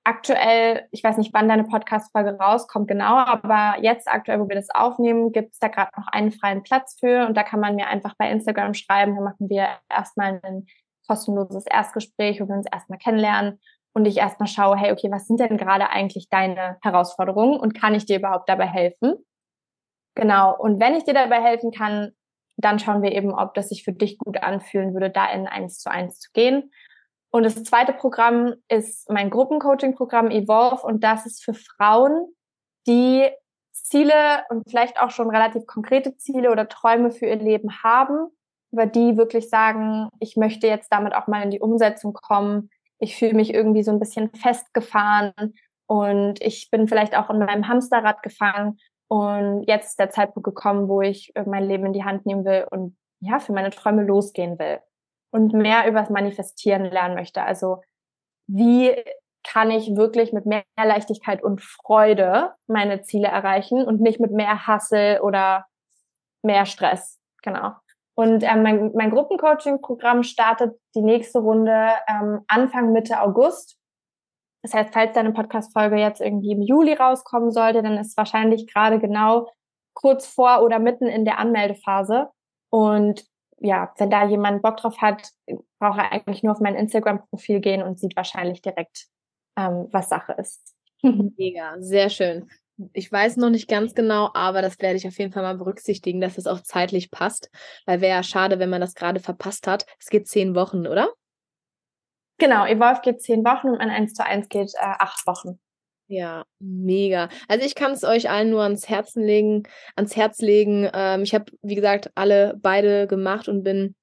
aktuell, ich weiß nicht, wann deine Podcast-Folge rauskommt genau, aber jetzt aktuell, wo wir das aufnehmen, gibt's da gerade noch einen freien Platz für und da kann man mir einfach bei Instagram schreiben. Da machen wir erstmal ein kostenloses Erstgespräch, wo wir uns erstmal kennenlernen und ich erstmal schaue, hey, okay, was sind denn gerade eigentlich deine Herausforderungen und kann ich dir überhaupt dabei helfen? Genau. Und wenn ich dir dabei helfen kann, dann schauen wir eben, ob das sich für dich gut anfühlen würde, da in eins zu eins zu gehen. Und das zweite Programm ist mein Gruppencoaching-Programm Evolve und das ist für Frauen, die Ziele und vielleicht auch schon relativ konkrete Ziele oder Träume für ihr Leben haben, über die wirklich sagen, ich möchte jetzt damit auch mal in die Umsetzung kommen. Ich fühle mich irgendwie so ein bisschen festgefahren und ich bin vielleicht auch in meinem Hamsterrad gefangen und jetzt ist der Zeitpunkt gekommen, wo ich äh, mein Leben in die Hand nehmen will und ja, für meine Träume losgehen will und mehr übers Manifestieren lernen möchte. Also wie kann ich wirklich mit mehr Leichtigkeit und Freude meine Ziele erreichen und nicht mit mehr Hassel oder mehr Stress. Genau. Und ähm, mein, mein Gruppencoaching-Programm startet die nächste Runde ähm, Anfang Mitte August. Das heißt, falls deine Podcast-Folge jetzt irgendwie im Juli rauskommen sollte, dann ist wahrscheinlich gerade genau kurz vor oder mitten in der Anmeldephase. Und ja, wenn da jemand Bock drauf hat, braucht er eigentlich nur auf mein Instagram-Profil gehen und sieht wahrscheinlich direkt, ähm, was Sache ist. Mega, sehr schön. Ich weiß noch nicht ganz genau, aber das werde ich auf jeden Fall mal berücksichtigen, dass es auch zeitlich passt. Weil wäre ja schade, wenn man das gerade verpasst hat. Es geht zehn Wochen, oder? Genau, Evolve geht zehn Wochen und mein 1 zu 1 geht äh, acht Wochen. Ja, mega. Also ich kann es euch allen nur ans Herzen legen, ans Herz legen. Ähm, ich habe, wie gesagt, alle beide gemacht und bin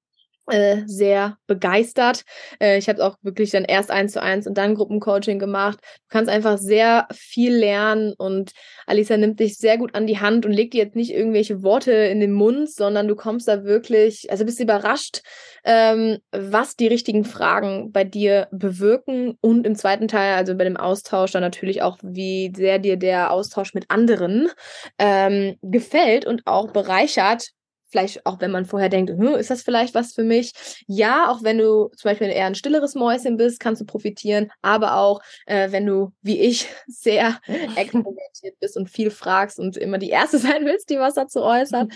äh, sehr begeistert. Äh, ich habe auch wirklich dann erst eins zu eins und dann Gruppencoaching gemacht. Du kannst einfach sehr viel lernen und Alisa nimmt dich sehr gut an die Hand und legt dir jetzt nicht irgendwelche Worte in den Mund, sondern du kommst da wirklich, also bist überrascht, ähm, was die richtigen Fragen bei dir bewirken und im zweiten Teil, also bei dem Austausch, dann natürlich auch, wie sehr dir der Austausch mit anderen ähm, gefällt und auch bereichert Vielleicht auch, wenn man vorher denkt, hm, ist das vielleicht was für mich? Ja, auch wenn du zum Beispiel eher ein stilleres Mäuschen bist, kannst du profitieren. Aber auch, äh, wenn du, wie ich, sehr extrovertiert bist und viel fragst und immer die Erste sein willst, die was dazu äußert.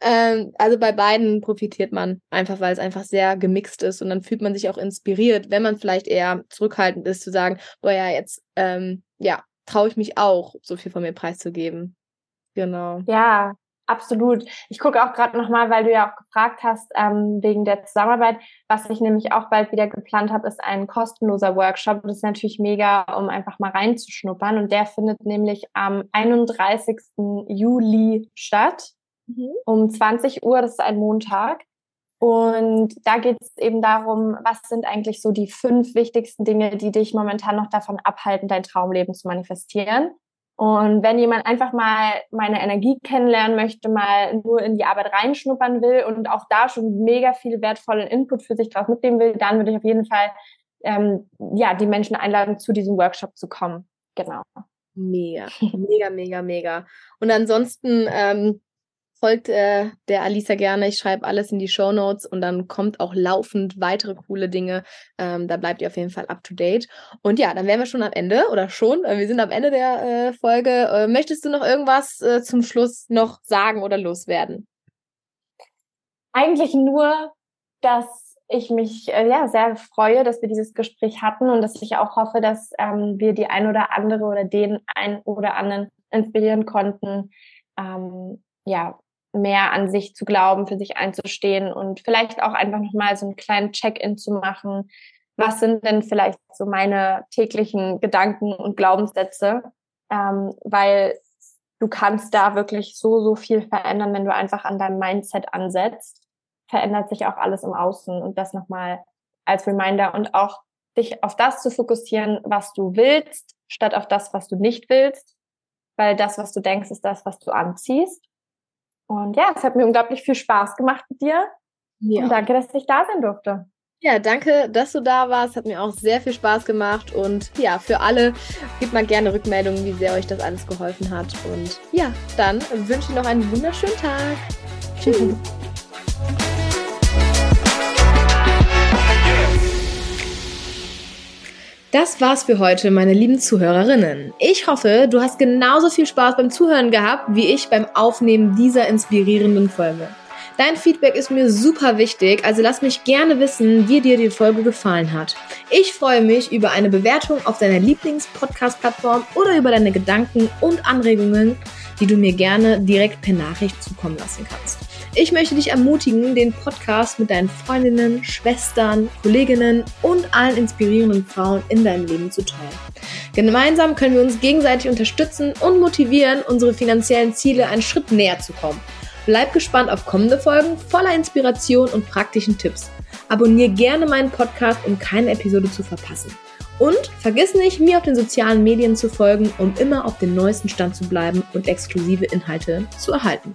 Ähm, also bei beiden profitiert man einfach, weil es einfach sehr gemixt ist und dann fühlt man sich auch inspiriert, wenn man vielleicht eher zurückhaltend ist, zu sagen, boah ja, jetzt, ähm, ja, traue ich mich auch, so viel von mir preiszugeben. Genau. Ja, Absolut. Ich gucke auch gerade nochmal, weil du ja auch gefragt hast, ähm, wegen der Zusammenarbeit. Was ich nämlich auch bald wieder geplant habe, ist ein kostenloser Workshop. Das ist natürlich mega, um einfach mal reinzuschnuppern. Und der findet nämlich am 31. Juli statt. Mhm. Um 20 Uhr, das ist ein Montag. Und da geht es eben darum, was sind eigentlich so die fünf wichtigsten Dinge, die dich momentan noch davon abhalten, dein Traumleben zu manifestieren. Und wenn jemand einfach mal meine Energie kennenlernen möchte, mal nur in die Arbeit reinschnuppern will und auch da schon mega viel wertvollen Input für sich draus mitnehmen will, dann würde ich auf jeden Fall ähm, ja die Menschen einladen, zu diesem Workshop zu kommen. Genau. Mega, mega, mega, mega. Und ansonsten ähm, folgt äh, der Alisa gerne. Ich schreibe alles in die Show Notes und dann kommt auch laufend weitere coole Dinge. Ähm, da bleibt ihr auf jeden Fall up to date. Und ja, dann wären wir schon am Ende oder schon. Äh, wir sind am Ende der äh, Folge. Äh, möchtest du noch irgendwas äh, zum Schluss noch sagen oder loswerden? Eigentlich nur, dass ich mich äh, ja sehr freue, dass wir dieses Gespräch hatten und dass ich auch hoffe, dass ähm, wir die ein oder andere oder den ein oder anderen inspirieren konnten, ähm, ja, mehr an sich zu glauben, für sich einzustehen und vielleicht auch einfach nochmal so einen kleinen Check-in zu machen. Was sind denn vielleicht so meine täglichen Gedanken und Glaubenssätze? Ähm, weil du kannst da wirklich so, so viel verändern, wenn du einfach an deinem Mindset ansetzt. Verändert sich auch alles im Außen und das nochmal als Reminder und auch dich auf das zu fokussieren, was du willst, statt auf das, was du nicht willst, weil das, was du denkst, ist das, was du anziehst. Und ja, es hat mir unglaublich viel Spaß gemacht mit dir. Ja. Und danke, dass ich da sein durfte. Ja, danke, dass du da warst. Hat mir auch sehr viel Spaß gemacht. Und ja, für alle, gebt mal gerne Rückmeldungen, wie sehr euch das alles geholfen hat. Und ja, dann wünsche ich noch einen wunderschönen Tag. Tschüss. Das war's für heute, meine lieben Zuhörerinnen. Ich hoffe, du hast genauso viel Spaß beim Zuhören gehabt, wie ich beim Aufnehmen dieser inspirierenden Folge. Dein Feedback ist mir super wichtig, also lass mich gerne wissen, wie dir die Folge gefallen hat. Ich freue mich über eine Bewertung auf deiner Lieblings-Podcast-Plattform oder über deine Gedanken und Anregungen, die du mir gerne direkt per Nachricht zukommen lassen kannst. Ich möchte dich ermutigen, den Podcast mit deinen Freundinnen, Schwestern, Kolleginnen und allen inspirierenden Frauen in deinem Leben zu teilen. Gemeinsam können wir uns gegenseitig unterstützen und motivieren, unsere finanziellen Ziele einen Schritt näher zu kommen. Bleib gespannt auf kommende Folgen voller Inspiration und praktischen Tipps. Abonnier gerne meinen Podcast, um keine Episode zu verpassen. Und vergiss nicht, mir auf den sozialen Medien zu folgen, um immer auf dem neuesten Stand zu bleiben und exklusive Inhalte zu erhalten.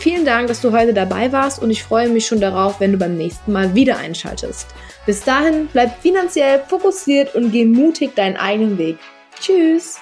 Vielen Dank, dass du heute dabei warst und ich freue mich schon darauf, wenn du beim nächsten Mal wieder einschaltest. Bis dahin, bleib finanziell fokussiert und geh mutig deinen eigenen Weg. Tschüss!